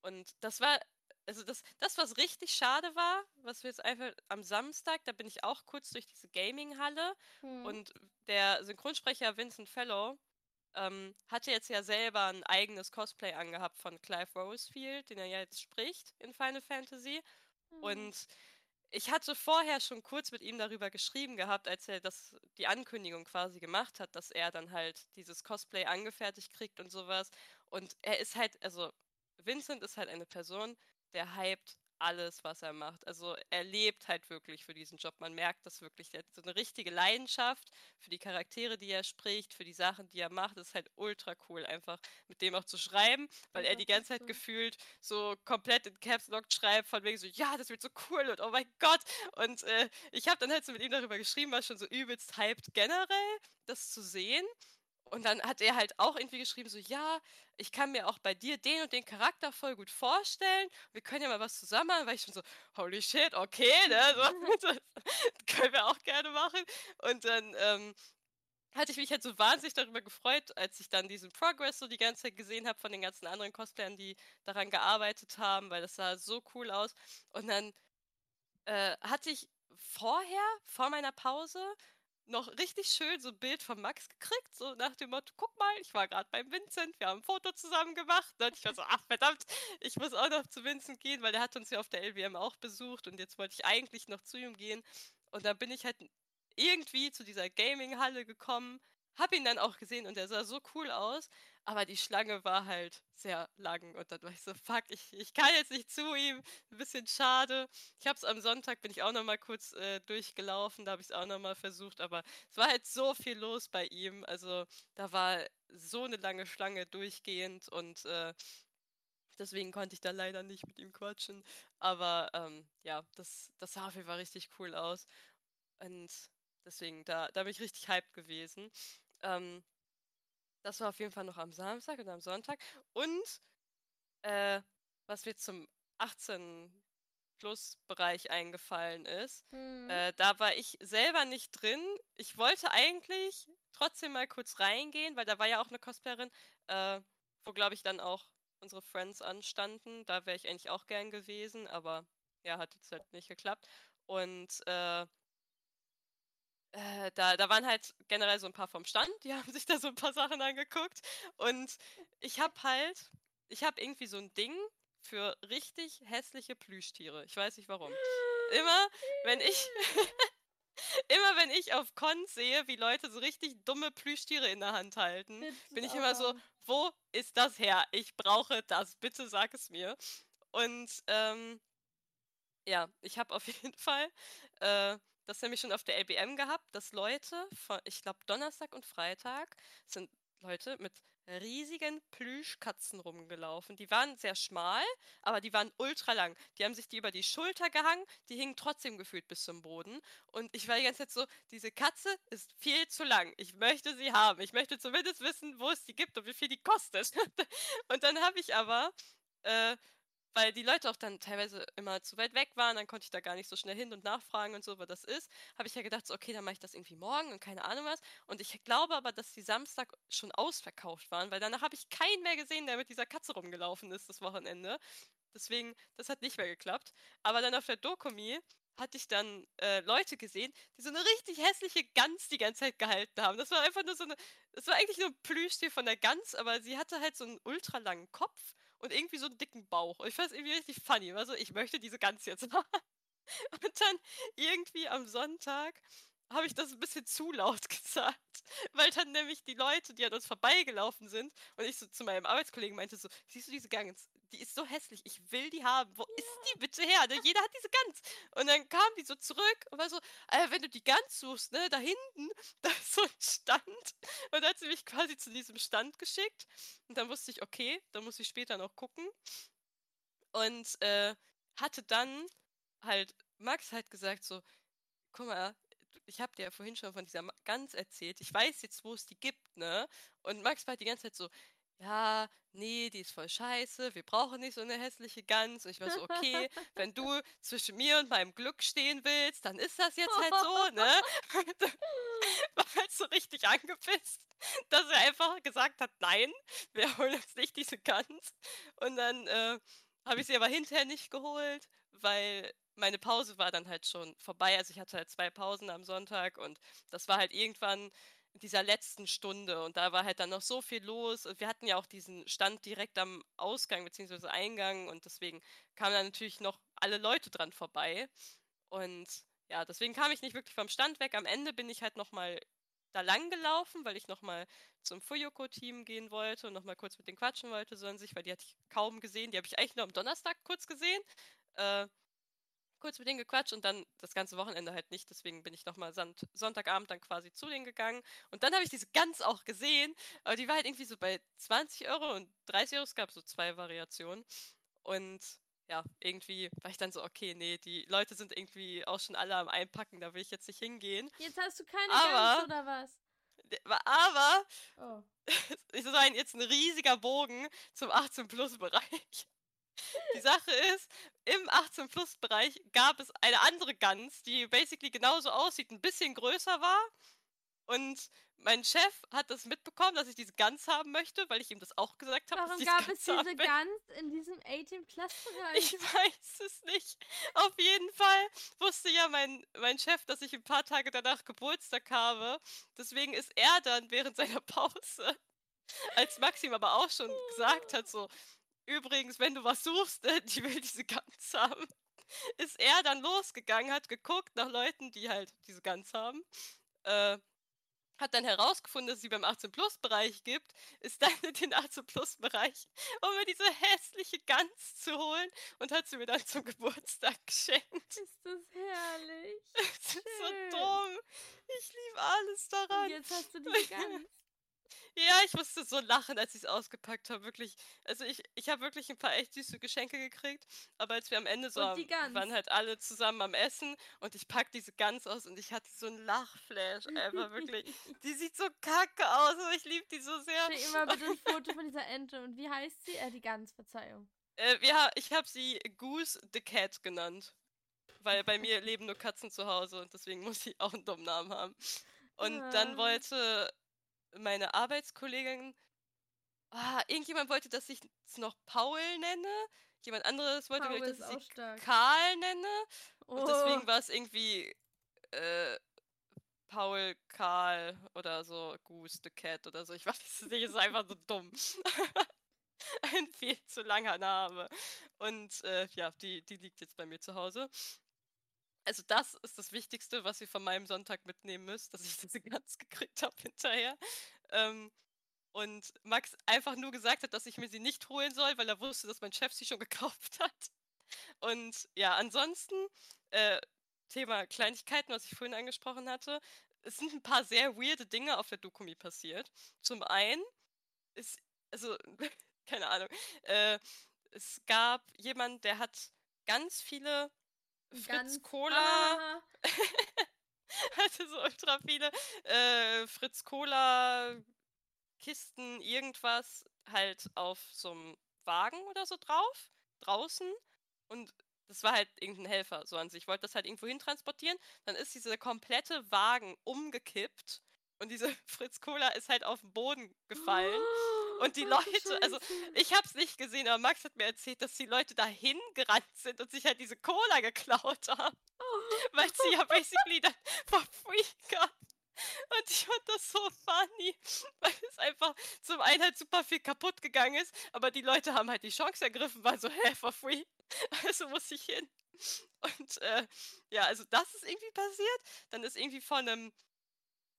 und das war, also das, das, was richtig schade war, was wir jetzt einfach am Samstag, da bin ich auch kurz durch diese Gaming-Halle hm. und der Synchronsprecher Vincent Fellow ähm, hatte jetzt ja selber ein eigenes Cosplay angehabt von Clive Rosefield, den er ja jetzt spricht in Final Fantasy. Hm. Und ich hatte vorher schon kurz mit ihm darüber geschrieben gehabt, als er das, die Ankündigung quasi gemacht hat, dass er dann halt dieses Cosplay angefertigt kriegt und sowas. Und er ist halt, also Vincent ist halt eine Person, der hypt alles, was er macht. Also er lebt halt wirklich für diesen Job. Man merkt das wirklich. Er hat so eine richtige Leidenschaft für die Charaktere, die er spricht, für die Sachen, die er macht. Das ist halt ultra cool, einfach mit dem auch zu schreiben, weil er die ganze Zeit gefühlt so komplett in Caps Lock schreibt, von wegen so, ja, das wird so cool und oh mein Gott. Und äh, ich habe dann halt so mit ihm darüber geschrieben, war schon so übelst hyped generell, das zu sehen. Und dann hat er halt auch irgendwie geschrieben, so, ja, ich kann mir auch bei dir den und den Charakter voll gut vorstellen. Wir können ja mal was zusammen machen, weil ich schon so, holy shit, okay, ne? So, das können wir auch gerne machen. Und dann ähm, hatte ich mich halt so wahnsinnig darüber gefreut, als ich dann diesen Progress so die ganze Zeit gesehen habe von den ganzen anderen Cosplayern, die daran gearbeitet haben, weil das sah so cool aus. Und dann äh, hatte ich vorher, vor meiner Pause, noch richtig schön so ein Bild von Max gekriegt, so nach dem Motto, guck mal, ich war gerade beim Vincent, wir haben ein Foto zusammen gemacht. Und ich war so, ach verdammt, ich muss auch noch zu Vincent gehen, weil der hat uns ja auf der LWM auch besucht und jetzt wollte ich eigentlich noch zu ihm gehen. Und dann bin ich halt irgendwie zu dieser Gaming-Halle gekommen, hab ihn dann auch gesehen und er sah so cool aus. Aber die Schlange war halt sehr lang und dann war ich so, fuck, ich, ich kann jetzt nicht zu ihm. Ein bisschen schade. Ich habe es am Sonntag, bin ich auch nochmal kurz äh, durchgelaufen, da habe ich es auch nochmal versucht, aber es war halt so viel los bei ihm. Also da war so eine lange Schlange durchgehend und äh, deswegen konnte ich da leider nicht mit ihm quatschen. Aber ähm, ja, das, das jeden Fall richtig cool aus. Und deswegen, da, da bin ich richtig hyped gewesen. Ähm, das war auf jeden Fall noch am Samstag und am Sonntag. Und äh, was mir zum 18 Plus Bereich eingefallen ist, mhm. äh, da war ich selber nicht drin. Ich wollte eigentlich trotzdem mal kurz reingehen, weil da war ja auch eine Cosplayerin, äh, wo glaube ich dann auch unsere Friends anstanden. Da wäre ich eigentlich auch gern gewesen, aber ja, hat jetzt halt nicht geklappt. Und äh, äh, da, da waren halt generell so ein paar vom Stand, die haben sich da so ein paar Sachen angeguckt. Und ich habe halt, ich habe irgendwie so ein Ding für richtig hässliche Plüschtiere. Ich weiß nicht warum. Immer, wenn ich. immer wenn ich auf Cons sehe, wie Leute so richtig dumme Plüschtiere in der Hand halten, bin ich immer so, wo ist das her? Ich brauche das. Bitte sag es mir. Und ähm, ja, ich habe auf jeden Fall äh, das nämlich schon auf der LBM gehabt, dass Leute, von, ich glaube Donnerstag und Freitag, sind Leute mit riesigen Plüschkatzen rumgelaufen. Die waren sehr schmal, aber die waren ultra lang. Die haben sich die über die Schulter gehangen, die hingen trotzdem gefühlt bis zum Boden. Und ich war die ganze Zeit so, diese Katze ist viel zu lang. Ich möchte sie haben. Ich möchte zumindest wissen, wo es die gibt und wie viel die kostet. und dann habe ich aber äh, weil die Leute auch dann teilweise immer zu weit weg waren, dann konnte ich da gar nicht so schnell hin und nachfragen und so, was das ist. Habe ich ja gedacht, so, okay, dann mache ich das irgendwie morgen und keine Ahnung was. Und ich glaube aber, dass die Samstag schon ausverkauft waren, weil danach habe ich keinen mehr gesehen, der mit dieser Katze rumgelaufen ist das Wochenende. Deswegen, das hat nicht mehr geklappt. Aber dann auf der Dokumi hatte ich dann äh, Leute gesehen, die so eine richtig hässliche Gans die ganze Zeit gehalten haben. Das war einfach nur so eine, das war eigentlich nur ein Plüschtier von der Gans, aber sie hatte halt so einen ultra langen Kopf und irgendwie so einen dicken Bauch. Und ich fand es irgendwie richtig funny. Also ich möchte diese Gans jetzt haben. Und dann irgendwie am Sonntag habe ich das ein bisschen zu laut gesagt, weil dann nämlich die Leute, die an uns vorbeigelaufen sind und ich so zu meinem Arbeitskollegen meinte so, siehst du diese Gans? Die ist so hässlich, ich will die haben. Wo ja. ist die bitte her? Ne? Jeder hat diese Gans. Und dann kam die so zurück und war so, äh, wenn du die Gans suchst, ne, da hinten, da ist so ein Stand. Und dann hat sie mich quasi zu diesem Stand geschickt. Und dann wusste ich, okay, da muss ich später noch gucken. Und äh, hatte dann halt Max halt gesagt so, guck mal, ich habe dir ja vorhin schon von dieser Gans erzählt. Ich weiß jetzt, wo es die gibt, ne? Und Max war die ganze Zeit so, ja, nee, die ist voll scheiße, wir brauchen nicht so eine hässliche Gans. Und ich war so, okay, wenn du zwischen mir und meinem Glück stehen willst, dann ist das jetzt halt so, ne? war halt so richtig angepisst, dass er einfach gesagt hat, nein, wir holen uns nicht diese Gans. Und dann äh, habe ich sie aber hinterher nicht geholt, weil meine Pause war dann halt schon vorbei. Also ich hatte halt zwei Pausen am Sonntag und das war halt irgendwann dieser letzten Stunde und da war halt dann noch so viel los. Und wir hatten ja auch diesen Stand direkt am Ausgang bzw. Eingang und deswegen kamen dann natürlich noch alle Leute dran vorbei. Und ja, deswegen kam ich nicht wirklich vom Stand weg. Am Ende bin ich halt nochmal da lang gelaufen, weil ich nochmal zum Fuyoko-Team gehen wollte und nochmal kurz mit denen quatschen wollte, so an sich, weil die hatte ich kaum gesehen. Die habe ich eigentlich nur am Donnerstag kurz gesehen. Äh, kurz mit denen gequatscht und dann das ganze Wochenende halt nicht. Deswegen bin ich nochmal Sonntagabend dann quasi zu denen gegangen. Und dann habe ich diese Gans auch gesehen. Aber die war halt irgendwie so bei 20 Euro und 30 Euro. Es gab so zwei Variationen. Und ja, irgendwie war ich dann so, okay, nee, die Leute sind irgendwie auch schon alle am Einpacken, da will ich jetzt nicht hingehen. Jetzt hast du keine aber, Gans oder was? Aber oh. ist ein, jetzt ein riesiger Bogen zum 18-Plus-Bereich. Die Sache ist, im 18-Plus-Bereich gab es eine andere Gans, die basically genauso aussieht, ein bisschen größer war. Und mein Chef hat das mitbekommen, dass ich diese Gans haben möchte, weil ich ihm das auch gesagt habe. Warum gab es diese Gans in diesem 18-Plus-Bereich? Ich weiß es nicht. Auf jeden Fall wusste ja mein, mein Chef, dass ich ein paar Tage danach Geburtstag habe. Deswegen ist er dann während seiner Pause, als Maxim aber auch schon gesagt hat, so, übrigens, wenn du was suchst, äh, die will diese Gans haben, ist er dann losgegangen, hat geguckt nach Leuten, die halt diese Gans haben. Äh, hat dann herausgefunden, dass es sie beim 18-Plus-Bereich gibt, ist dann in den 18-Plus-Bereich, um mir diese hässliche Gans zu holen und hat sie mir dann zum Geburtstag geschenkt. Ist das herrlich. Das ist so dumm. Ich liebe alles daran. Und jetzt hast du die Gans. Ja, ich musste so lachen, als ich es ausgepackt habe. Wirklich. Also ich, ich habe wirklich ein paar echt süße Geschenke gekriegt. Aber als wir am Ende so waren halt alle zusammen am Essen und ich pack diese Gans aus und ich hatte so einen Lachflash einfach wirklich. die sieht so kacke aus, aber ich liebe die so sehr. Schick immer bitte ein Foto von dieser Ente. Und wie heißt sie? Äh, die Gans, Verzeihung. Äh, ja, ich habe sie Goose the Cat genannt. Weil bei mir leben nur Katzen zu Hause und deswegen muss sie auch einen dummen Namen haben. Und dann ah. wollte meine Arbeitskollegin, ah, irgendjemand wollte, dass ich es noch Paul nenne. Jemand anderes wollte, Paul dass ich Karl nenne. Oh. Und deswegen war es irgendwie äh, Paul, Karl oder so, Goose the Cat oder so. Ich weiß es nicht, ist einfach so dumm. Ein viel zu langer Name. Und äh, ja, die, die liegt jetzt bei mir zu Hause. Also das ist das Wichtigste, was ihr von meinem Sonntag mitnehmen müsst, dass ich diese Gans gekriegt habe hinterher. Ähm, und Max einfach nur gesagt hat, dass ich mir sie nicht holen soll, weil er wusste, dass mein Chef sie schon gekauft hat. Und ja, ansonsten, äh, Thema Kleinigkeiten, was ich vorhin angesprochen hatte. Es sind ein paar sehr weirde Dinge auf der Dokumi passiert. Zum einen ist, also, keine Ahnung, äh, es gab jemand, der hat ganz viele Fritz Ganz Cola. hatte so ultra viele äh, Fritz Cola Kisten, irgendwas halt auf so einem Wagen oder so drauf, draußen. Und das war halt irgendein Helfer so an sich. Ich wollte das halt irgendwo hin transportieren. Dann ist dieser komplette Wagen umgekippt und diese Fritz Cola ist halt auf den Boden gefallen. Oh. Und die Leute, also ich habe es nicht gesehen, aber Max hat mir erzählt, dass die Leute dahin gerannt sind und sich halt diese Cola geklaut haben. Oh. Weil sie ja basically dann for free gab. Und ich fand das so funny, weil es einfach zum einen halt super viel kaputt gegangen ist, aber die Leute haben halt die Chance ergriffen, waren so, hä, for free. Also muss ich hin. Und äh, ja, also das ist irgendwie passiert. Dann ist irgendwie von einem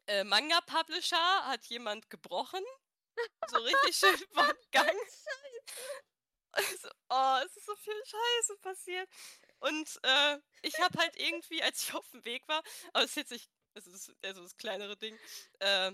äh, Manga-Publisher hat jemand gebrochen so richtig schön von Gang. Also, oh, es ist so viel Scheiße passiert. Und äh, ich habe halt irgendwie, als ich auf dem Weg war, aber es ist jetzt nicht, es ist also das kleinere Ding, äh,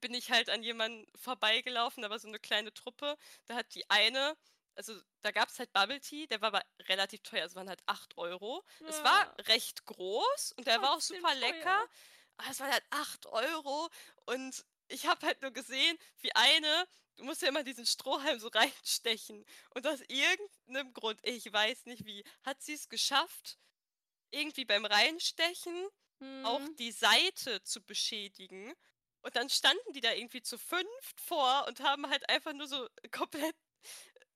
bin ich halt an jemanden vorbeigelaufen, da war so eine kleine Truppe. Da hat die eine, also da gab es halt Bubble Tea, der war aber relativ teuer, es waren halt 8 Euro. Ja. Es war recht groß und der war auch super teuer. lecker. Aber es waren halt 8 Euro und ich habe halt nur gesehen, wie eine, du musst ja immer diesen Strohhalm so reinstechen. Und aus irgendeinem Grund, ich weiß nicht wie, hat sie es geschafft, irgendwie beim Reinstechen hm. auch die Seite zu beschädigen. Und dann standen die da irgendwie zu fünft vor und haben halt einfach nur so komplett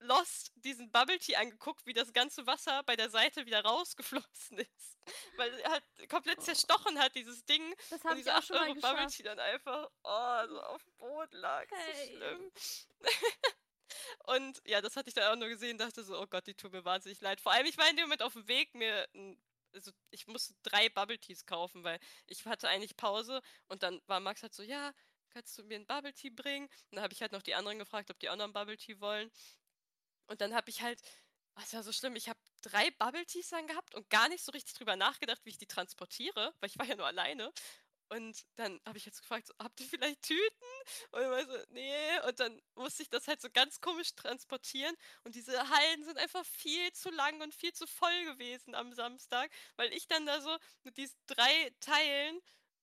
Lost diesen Bubble Tea angeguckt, wie das ganze Wasser bei der Seite wieder rausgeflossen ist. Weil er halt komplett oh. zerstochen hat, dieses Ding. Das habe ich auch schon mal Bubble Tea dann einfach oh, so auf dem Boden lag. Hey. So schlimm. und ja, das hatte ich dann auch nur gesehen, dachte so, oh Gott, die tut mir wahnsinnig leid. Vor allem, ich war in dem Moment auf dem Weg, mir also ich musste drei Bubble Teas kaufen, weil ich hatte eigentlich Pause und dann war Max halt so, ja, kannst du mir einen Bubble Tea bringen? Und dann habe ich halt noch die anderen gefragt, ob die anderen Bubble Tea wollen. Und dann habe ich halt, oh, es war so schlimm, ich habe drei Bubble Teas dann gehabt und gar nicht so richtig drüber nachgedacht, wie ich die transportiere, weil ich war ja nur alleine. Und dann habe ich jetzt gefragt, so, habt ihr vielleicht Tüten? Und ich so, nee. Und dann musste ich das halt so ganz komisch transportieren. Und diese Hallen sind einfach viel zu lang und viel zu voll gewesen am Samstag, weil ich dann da so mit diesen drei Teilen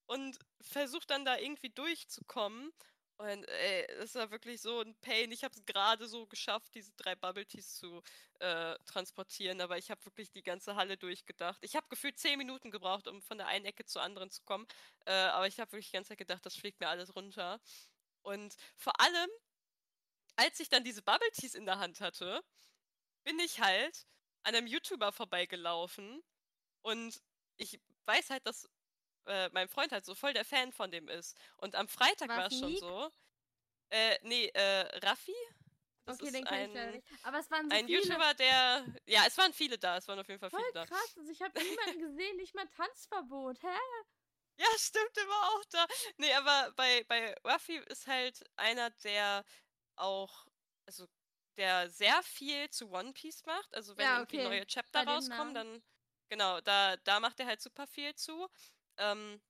und versuche dann da irgendwie durchzukommen. Und ey, das war wirklich so ein Pain. Ich habe es gerade so geschafft, diese drei Bubble Teas zu äh, transportieren, aber ich habe wirklich die ganze Halle durchgedacht. Ich habe gefühlt zehn Minuten gebraucht, um von der einen Ecke zur anderen zu kommen. Äh, aber ich habe wirklich die ganze Zeit gedacht, das fliegt mir alles runter. Und vor allem, als ich dann diese Bubble Teas in der Hand hatte, bin ich halt an einem YouTuber vorbeigelaufen. Und ich weiß halt, dass äh, mein Freund halt so voll der Fan von dem ist. Und am Freitag war es schon so. Äh, nee, äh, Raffi? Das okay, den kenne ich leider nicht. Aber es waren so ein viele. YouTuber, der. Ja, es waren viele da. Es waren auf jeden Fall Voll viele da. krass. Also ich habe niemanden gesehen, nicht mal Tanzverbot. Hä? Ja, stimmt, der war auch da. Nee, aber bei, bei Ruffy ist halt einer, der auch, also der sehr viel zu One Piece macht. Also wenn ja, okay. irgendwie neue Chapter rauskommen, dann genau, da, da macht er halt super viel zu. Ähm,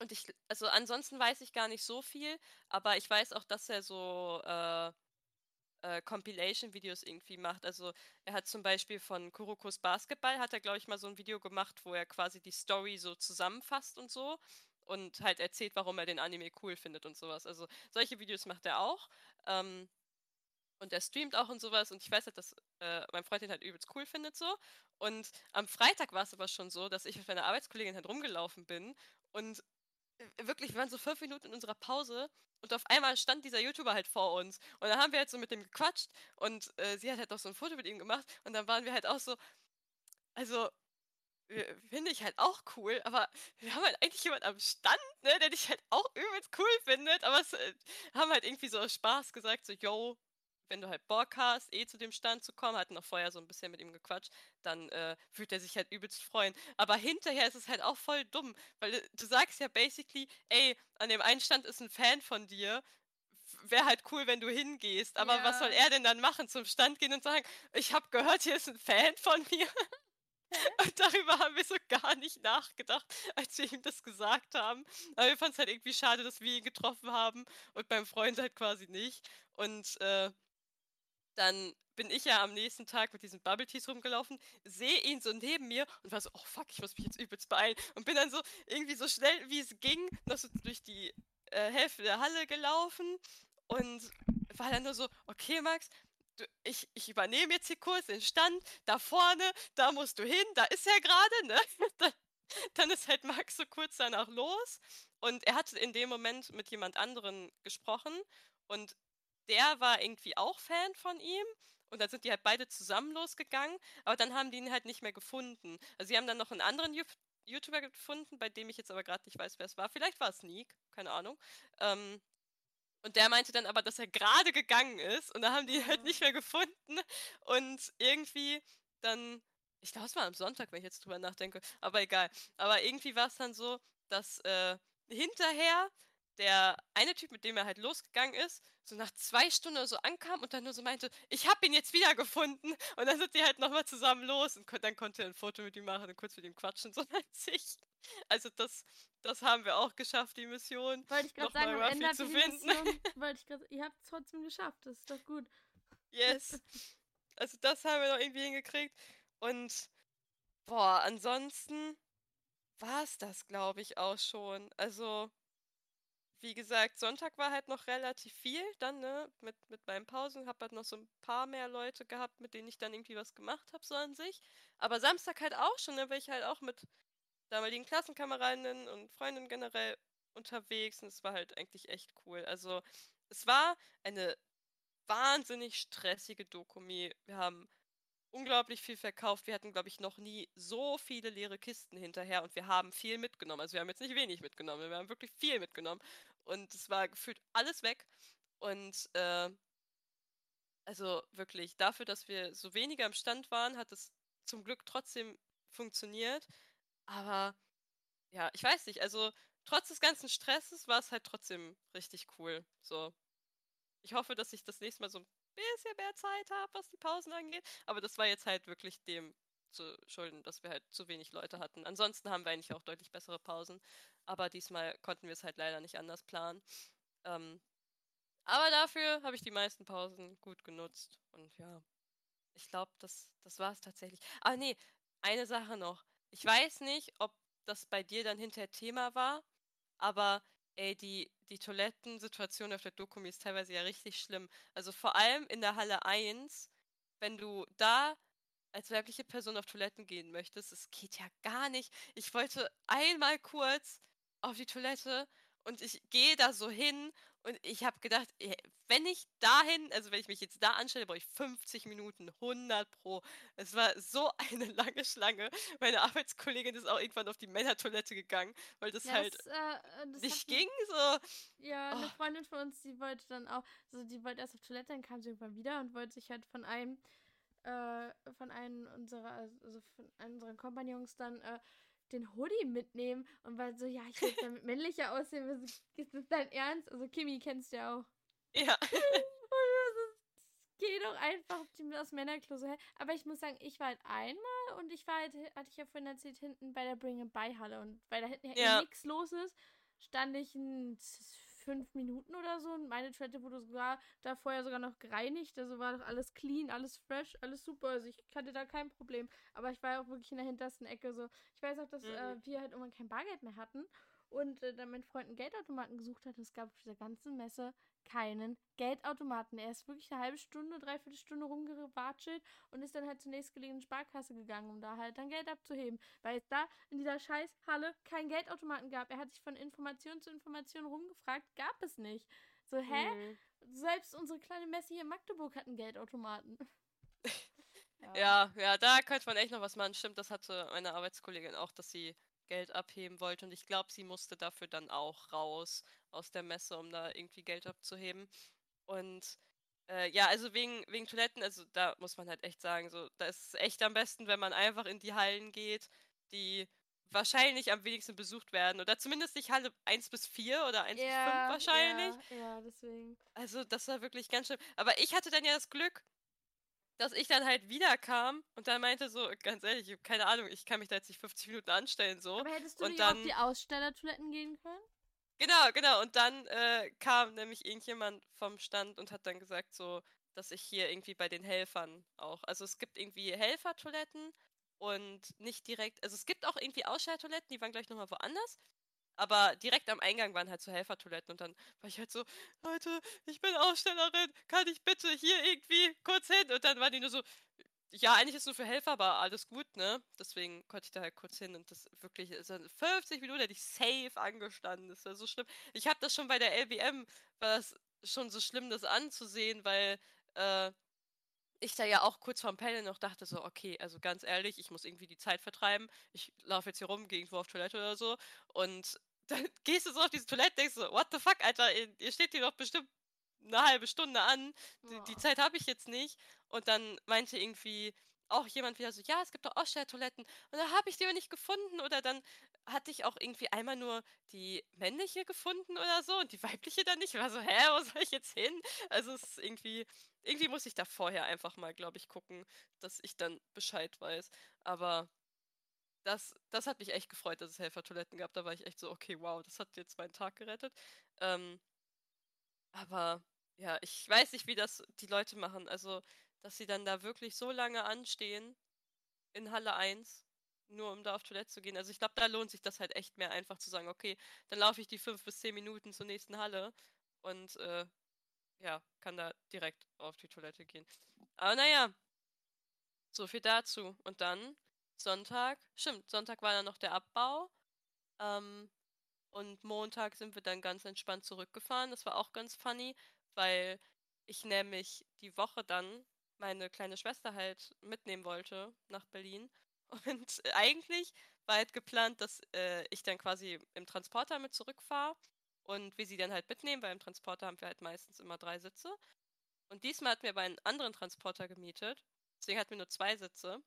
und ich, also ansonsten weiß ich gar nicht so viel, aber ich weiß auch, dass er so äh, äh, Compilation-Videos irgendwie macht. Also er hat zum Beispiel von Kurokos Basketball, hat er, glaube ich, mal so ein Video gemacht, wo er quasi die Story so zusammenfasst und so und halt erzählt, warum er den Anime cool findet und sowas. Also solche Videos macht er auch. Ähm, und er streamt auch und sowas. Und ich weiß halt, dass äh, mein Freund den halt übelst cool findet so. Und am Freitag war es aber schon so, dass ich mit meiner Arbeitskollegin halt rumgelaufen bin. Und äh, wirklich, wir waren so fünf Minuten in unserer Pause. Und auf einmal stand dieser YouTuber halt vor uns. Und dann haben wir halt so mit dem gequatscht. Und äh, sie hat halt auch so ein Foto mit ihm gemacht. Und dann waren wir halt auch so, also finde ich halt auch cool, aber wir haben halt eigentlich jemand am Stand, ne, der dich halt auch übelst cool findet, aber es äh, haben halt irgendwie so Spaß gesagt, so, yo, wenn du halt Bock hast, eh zu dem Stand zu kommen, hatten noch vorher so ein bisschen mit ihm gequatscht, dann äh, fühlt er sich halt übelst freuen. Aber hinterher ist es halt auch voll dumm, weil äh, du sagst ja basically, ey, an dem einen Stand ist ein Fan von dir, wäre halt cool, wenn du hingehst. Aber ja. was soll er denn dann machen? Zum Stand gehen und sagen, ich habe gehört, hier ist ein Fan von mir. Und darüber haben wir so gar nicht nachgedacht, als wir ihm das gesagt haben. Aber wir fanden es halt irgendwie schade, dass wir ihn getroffen haben und beim Freund halt quasi nicht. Und äh, dann bin ich ja am nächsten Tag mit diesen Bubble Teas rumgelaufen, sehe ihn so neben mir und war so, oh fuck, ich muss mich jetzt übelst beeilen. Und bin dann so irgendwie so schnell, wie es ging, noch so durch die äh, Hälfte der Halle gelaufen und war dann nur so, okay, Max, ich, ich übernehme jetzt hier kurz den Stand, da vorne, da musst du hin, da ist er gerade, ne? dann, ist halt Max so kurz danach los und er hatte in dem Moment mit jemand anderen gesprochen und der war irgendwie auch Fan von ihm. Und dann sind die halt beide zusammen losgegangen, aber dann haben die ihn halt nicht mehr gefunden. Also sie haben dann noch einen anderen YouTuber gefunden, bei dem ich jetzt aber gerade nicht weiß, wer es war. Vielleicht war es Sneak, keine Ahnung. Ähm, und der meinte dann aber, dass er gerade gegangen ist und da haben die ihn halt nicht mehr gefunden. Und irgendwie dann, ich glaube, es war am Sonntag, wenn ich jetzt drüber nachdenke, aber egal. Aber irgendwie war es dann so, dass äh, hinterher der eine Typ, mit dem er halt losgegangen ist, so nach zwei Stunden so ankam und dann nur so meinte, ich habe ihn jetzt wieder gefunden. Und dann sind die halt nochmal zusammen los und dann konnte er ein Foto mit ihm machen und kurz mit ihm quatschen, so an sich. Also das, das haben wir auch geschafft, die Mission. Wollte ich gerade sagen, am Ende zu finden. Mission, wollte ich grad, ihr habt es trotzdem geschafft, das ist doch gut. Yes. Also das haben wir noch irgendwie hingekriegt. Und boah, ansonsten war es das, glaube ich, auch schon. Also wie gesagt, Sonntag war halt noch relativ viel dann, ne, mit, mit meinen Pausen. Hab halt noch so ein paar mehr Leute gehabt, mit denen ich dann irgendwie was gemacht habe, so an sich. Aber Samstag halt auch schon, ne, weil ich halt auch mit damaligen Klassenkameradinnen und Freundinnen generell unterwegs und es war halt eigentlich echt cool. Also, es war eine wahnsinnig stressige Dokumi. Wir haben unglaublich viel verkauft. Wir hatten, glaube ich, noch nie so viele leere Kisten hinterher und wir haben viel mitgenommen. Also wir haben jetzt nicht wenig mitgenommen, wir haben wirklich viel mitgenommen. Und es war gefühlt alles weg. Und äh, also wirklich, dafür, dass wir so weniger im Stand waren, hat es zum Glück trotzdem funktioniert. Aber ja, ich weiß nicht, also trotz des ganzen Stresses war es halt trotzdem richtig cool. So. Ich hoffe, dass ich das nächste Mal so ein bisschen mehr Zeit habe, was die Pausen angeht. Aber das war jetzt halt wirklich dem zu schulden, dass wir halt zu wenig Leute hatten. Ansonsten haben wir eigentlich auch deutlich bessere Pausen. Aber diesmal konnten wir es halt leider nicht anders planen. Ähm, aber dafür habe ich die meisten Pausen gut genutzt. Und ja, ich glaube, das, das war es tatsächlich. Ah, nee, eine Sache noch. Ich weiß nicht, ob das bei dir dann hinterher Thema war, aber ey, die, die Toilettensituation auf der Dokumi ist teilweise ja richtig schlimm. Also vor allem in der Halle 1, wenn du da als weibliche Person auf Toiletten gehen möchtest, es geht ja gar nicht. Ich wollte einmal kurz auf die Toilette und ich gehe da so hin und ich habe gedacht, wenn ich dahin, also wenn ich mich jetzt da anstelle, brauche ich 50 Minuten, 100 pro. Es war so eine lange Schlange. Meine Arbeitskollegin ist auch irgendwann auf die Männertoilette gegangen, weil das ja, halt das, äh, das nicht ging. So. Ja, eine oh. Freundin von uns, die wollte dann auch, also die wollte erst auf Toilette, dann kam sie irgendwann wieder und wollte sich halt von einem, äh, von einem unserer, also von einem unserer Kompagnons dann, äh, den Hoodie mitnehmen und war so, ja, ich will damit männlicher aussehen. Ist das dein Ernst? Also Kimi kennst du ja auch. Ja. Geh doch einfach aus Männerklo so her. Aber ich muss sagen, ich war halt einmal und ich war halt, hatte ich ja vorhin erzählt, hinten bei der Bring Buy Halle und weil da hinten ja. nichts los ist, stand ich ein fünf Minuten oder so und meine Toilette wurde sogar da vorher sogar noch gereinigt. Also war doch alles clean, alles fresh, alles super. Also ich hatte da kein Problem. Aber ich war ja auch wirklich in der hintersten Ecke so. Ich weiß auch, dass mhm. äh, wir halt irgendwann kein Bargeld mehr hatten und äh, dann mein Freund einen Geldautomaten gesucht hat. Es gab auf dieser ganzen Messe keinen Geldautomaten. Er ist wirklich eine halbe Stunde, dreiviertel Stunde rumgewatschelt und ist dann halt zur nächstgelegenen Sparkasse gegangen, um da halt dann Geld abzuheben. Weil es da in dieser Scheißhalle keinen Geldautomaten gab. Er hat sich von Information zu Information rumgefragt, gab es nicht. So, hä? Mhm. Selbst unsere kleine Messe hier in Magdeburg hat einen Geldautomaten. ja. ja, ja, da könnte man echt noch was machen. Stimmt, das hatte meine Arbeitskollegin auch, dass sie Geld abheben wollte. Und ich glaube, sie musste dafür dann auch raus aus der Messe, um da irgendwie Geld abzuheben. Und äh, ja, also wegen, wegen Toiletten, also da muss man halt echt sagen, so, da ist es echt am besten, wenn man einfach in die Hallen geht, die wahrscheinlich am wenigsten besucht werden. Oder zumindest nicht Halle 1 bis 4 oder 1 ja, bis 5 wahrscheinlich. Ja, ja, deswegen. Also das war wirklich ganz schön. Aber ich hatte dann ja das Glück, dass ich dann halt wiederkam und dann meinte so, ganz ehrlich, ich habe keine Ahnung, ich kann mich da jetzt nicht 50 Minuten anstellen so. Aber hättest du und nicht dann, auf die Ausstellertoiletten gehen können? Genau, genau. Und dann äh, kam nämlich irgendjemand vom Stand und hat dann gesagt so, dass ich hier irgendwie bei den Helfern auch, also es gibt irgendwie Helfertoiletten und nicht direkt, also es gibt auch irgendwie Ausstellertoiletten, die waren gleich nochmal woanders, aber direkt am Eingang waren halt so Helfertoiletten und dann war ich halt so, Leute, ich bin Ausstellerin, kann ich bitte hier irgendwie kurz hin? Und dann waren die nur so, ja, eigentlich ist es nur für Helfer, aber alles gut, ne? Deswegen konnte ich da halt kurz hin und das wirklich, also 50 Minuten hätte ich safe angestanden. Das war so schlimm. Ich habe das schon bei der LBM, war das schon so schlimm, das anzusehen, weil äh, ich da ja auch kurz vorm Panel noch dachte so, okay, also ganz ehrlich, ich muss irgendwie die Zeit vertreiben. Ich laufe jetzt hier rum, gehe irgendwo auf Toilette oder so und dann gehst du so auf diese Toilette, denkst so, what the fuck, Alter, ihr steht hier doch bestimmt eine halbe Stunde an. Die, die Zeit habe ich jetzt nicht. Und dann meinte irgendwie auch jemand wieder so, ja, es gibt doch Ausstelltoiletten. Und da habe ich die aber nicht gefunden. Oder dann hatte ich auch irgendwie einmal nur die männliche gefunden oder so und die weibliche dann nicht. Ich war so, hä, wo soll ich jetzt hin? Also es ist irgendwie, irgendwie muss ich da vorher einfach mal, glaube ich, gucken, dass ich dann Bescheid weiß. Aber das, das hat mich echt gefreut, dass es Helfertoiletten gab. Da war ich echt so, okay, wow, das hat jetzt meinen Tag gerettet. Ähm, aber ja, ich weiß nicht, wie das die Leute machen. Also, dass sie dann da wirklich so lange anstehen in Halle 1, nur um da auf Toilette zu gehen. Also ich glaube, da lohnt sich das halt echt mehr, einfach zu sagen, okay, dann laufe ich die fünf bis zehn Minuten zur nächsten Halle und äh, ja, kann da direkt auf die Toilette gehen. Aber naja, so viel dazu. Und dann Sonntag, stimmt, Sonntag war dann noch der Abbau. Ähm, und Montag sind wir dann ganz entspannt zurückgefahren. Das war auch ganz funny, weil ich nämlich die Woche dann meine kleine Schwester halt mitnehmen wollte nach Berlin. Und eigentlich war halt geplant, dass äh, ich dann quasi im Transporter mit zurückfahre und wir sie dann halt mitnehmen, weil im Transporter haben wir halt meistens immer drei Sitze. Und diesmal hatten wir aber einen anderen Transporter gemietet. Deswegen hatten wir nur zwei Sitze.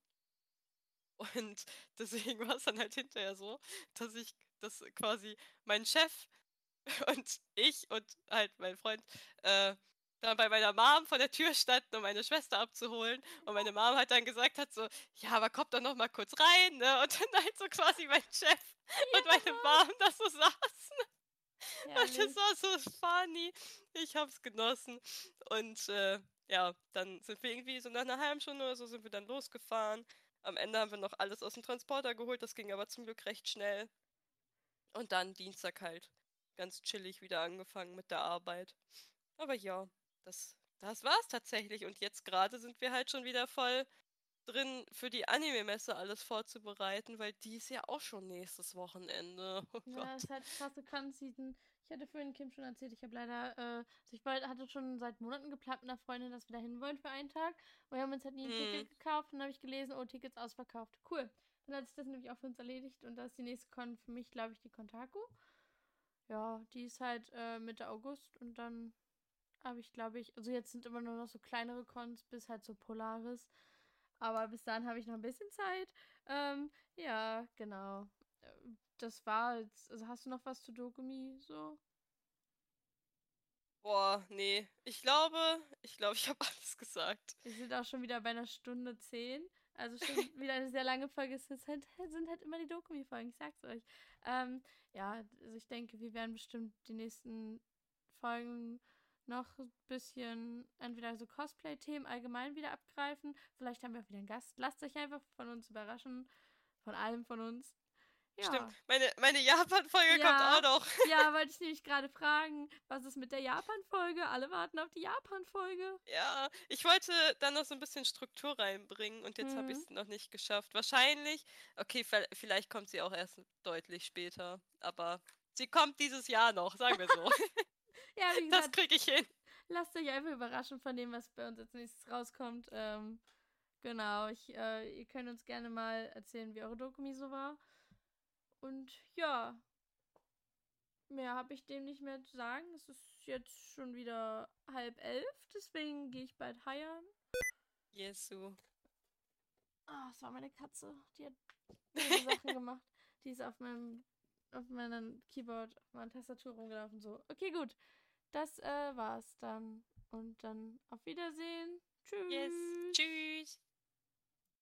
Und deswegen war es dann halt hinterher so, dass ich, dass quasi mein Chef und ich und halt mein Freund äh, dann bei meiner Mom vor der Tür standen, um meine Schwester abzuholen. Und meine Mom hat dann gesagt hat so, ja, aber kommt doch noch mal kurz rein, ne? Und dann halt so quasi mein Chef ja. und meine Mom da so saßen. Ja, und das war so funny. Ich hab's genossen. Und äh, ja, dann sind wir irgendwie so nach einer halben Stunde oder so sind wir dann losgefahren. Am Ende haben wir noch alles aus dem Transporter geholt, das ging aber zum Glück recht schnell. Und dann Dienstag halt ganz chillig wieder angefangen mit der Arbeit. Aber ja, das, das war's tatsächlich. Und jetzt gerade sind wir halt schon wieder voll drin, für die Anime-Messe alles vorzubereiten, weil die ist ja auch schon nächstes Wochenende. Oh ja, das ist halt krasse Con-Season. Ich hatte vorhin Kim schon erzählt, ich habe leider, äh, also ich hatte schon seit Monaten geplant mit einer Freundin, dass wir da hin wollen für einen Tag. Und wir haben uns halt nie ein hm. Ticket gekauft und dann habe ich gelesen, oh, Tickets ausverkauft. Cool. Dann hat sich das nämlich auch für uns erledigt und da ist die nächste Con für mich, glaube ich, die Kontaku. Ja, die ist halt äh, Mitte August und dann habe ich, glaube ich, also jetzt sind immer nur noch so kleinere Cons bis halt so Polaris. Aber bis dann habe ich noch ein bisschen Zeit. Ähm, ja, genau. Das war jetzt. Also hast du noch was zu Dokumi so? Boah, nee. Ich glaube, ich glaube, ich habe alles gesagt. Wir sind auch schon wieder bei einer Stunde zehn. Also schon wieder eine sehr lange Folge. Es sind halt, sind halt immer die Dokumi-Folgen, ich sag's euch. Ähm, ja, also ich denke, wir werden bestimmt die nächsten Folgen noch ein bisschen entweder so Cosplay-Themen allgemein wieder abgreifen. Vielleicht haben wir auch wieder einen Gast. Lasst euch einfach von uns überraschen. Von allem von uns. Ja. Stimmt. Meine, meine Japan-Folge ja, kommt auch noch. ja, wollte ich nämlich gerade fragen, was ist mit der Japan-Folge? Alle warten auf die Japan-Folge. Ja, ich wollte dann noch so ein bisschen Struktur reinbringen und jetzt mhm. habe ich es noch nicht geschafft. Wahrscheinlich, okay, vielleicht kommt sie auch erst deutlich später, aber sie kommt dieses Jahr noch, sagen wir so. Ja, wie gesagt, das kriege ich hin. Lasst euch einfach überraschen von dem, was bei uns als nächstes rauskommt. Ähm, genau, ich, äh, ihr könnt uns gerne mal erzählen, wie eure Dokumi so war. Und ja, mehr habe ich dem nicht mehr zu sagen. Es ist jetzt schon wieder halb elf, deswegen gehe ich bald heiern. Jesu. Ah, es war meine Katze. Die hat Sachen gemacht. Die ist auf meinem auf meinem Keyboard, auf meiner Tastatur rumgelaufen. So, okay, gut das äh, war's dann. Und dann auf Wiedersehen. Tschüss. Yes. Tschüss.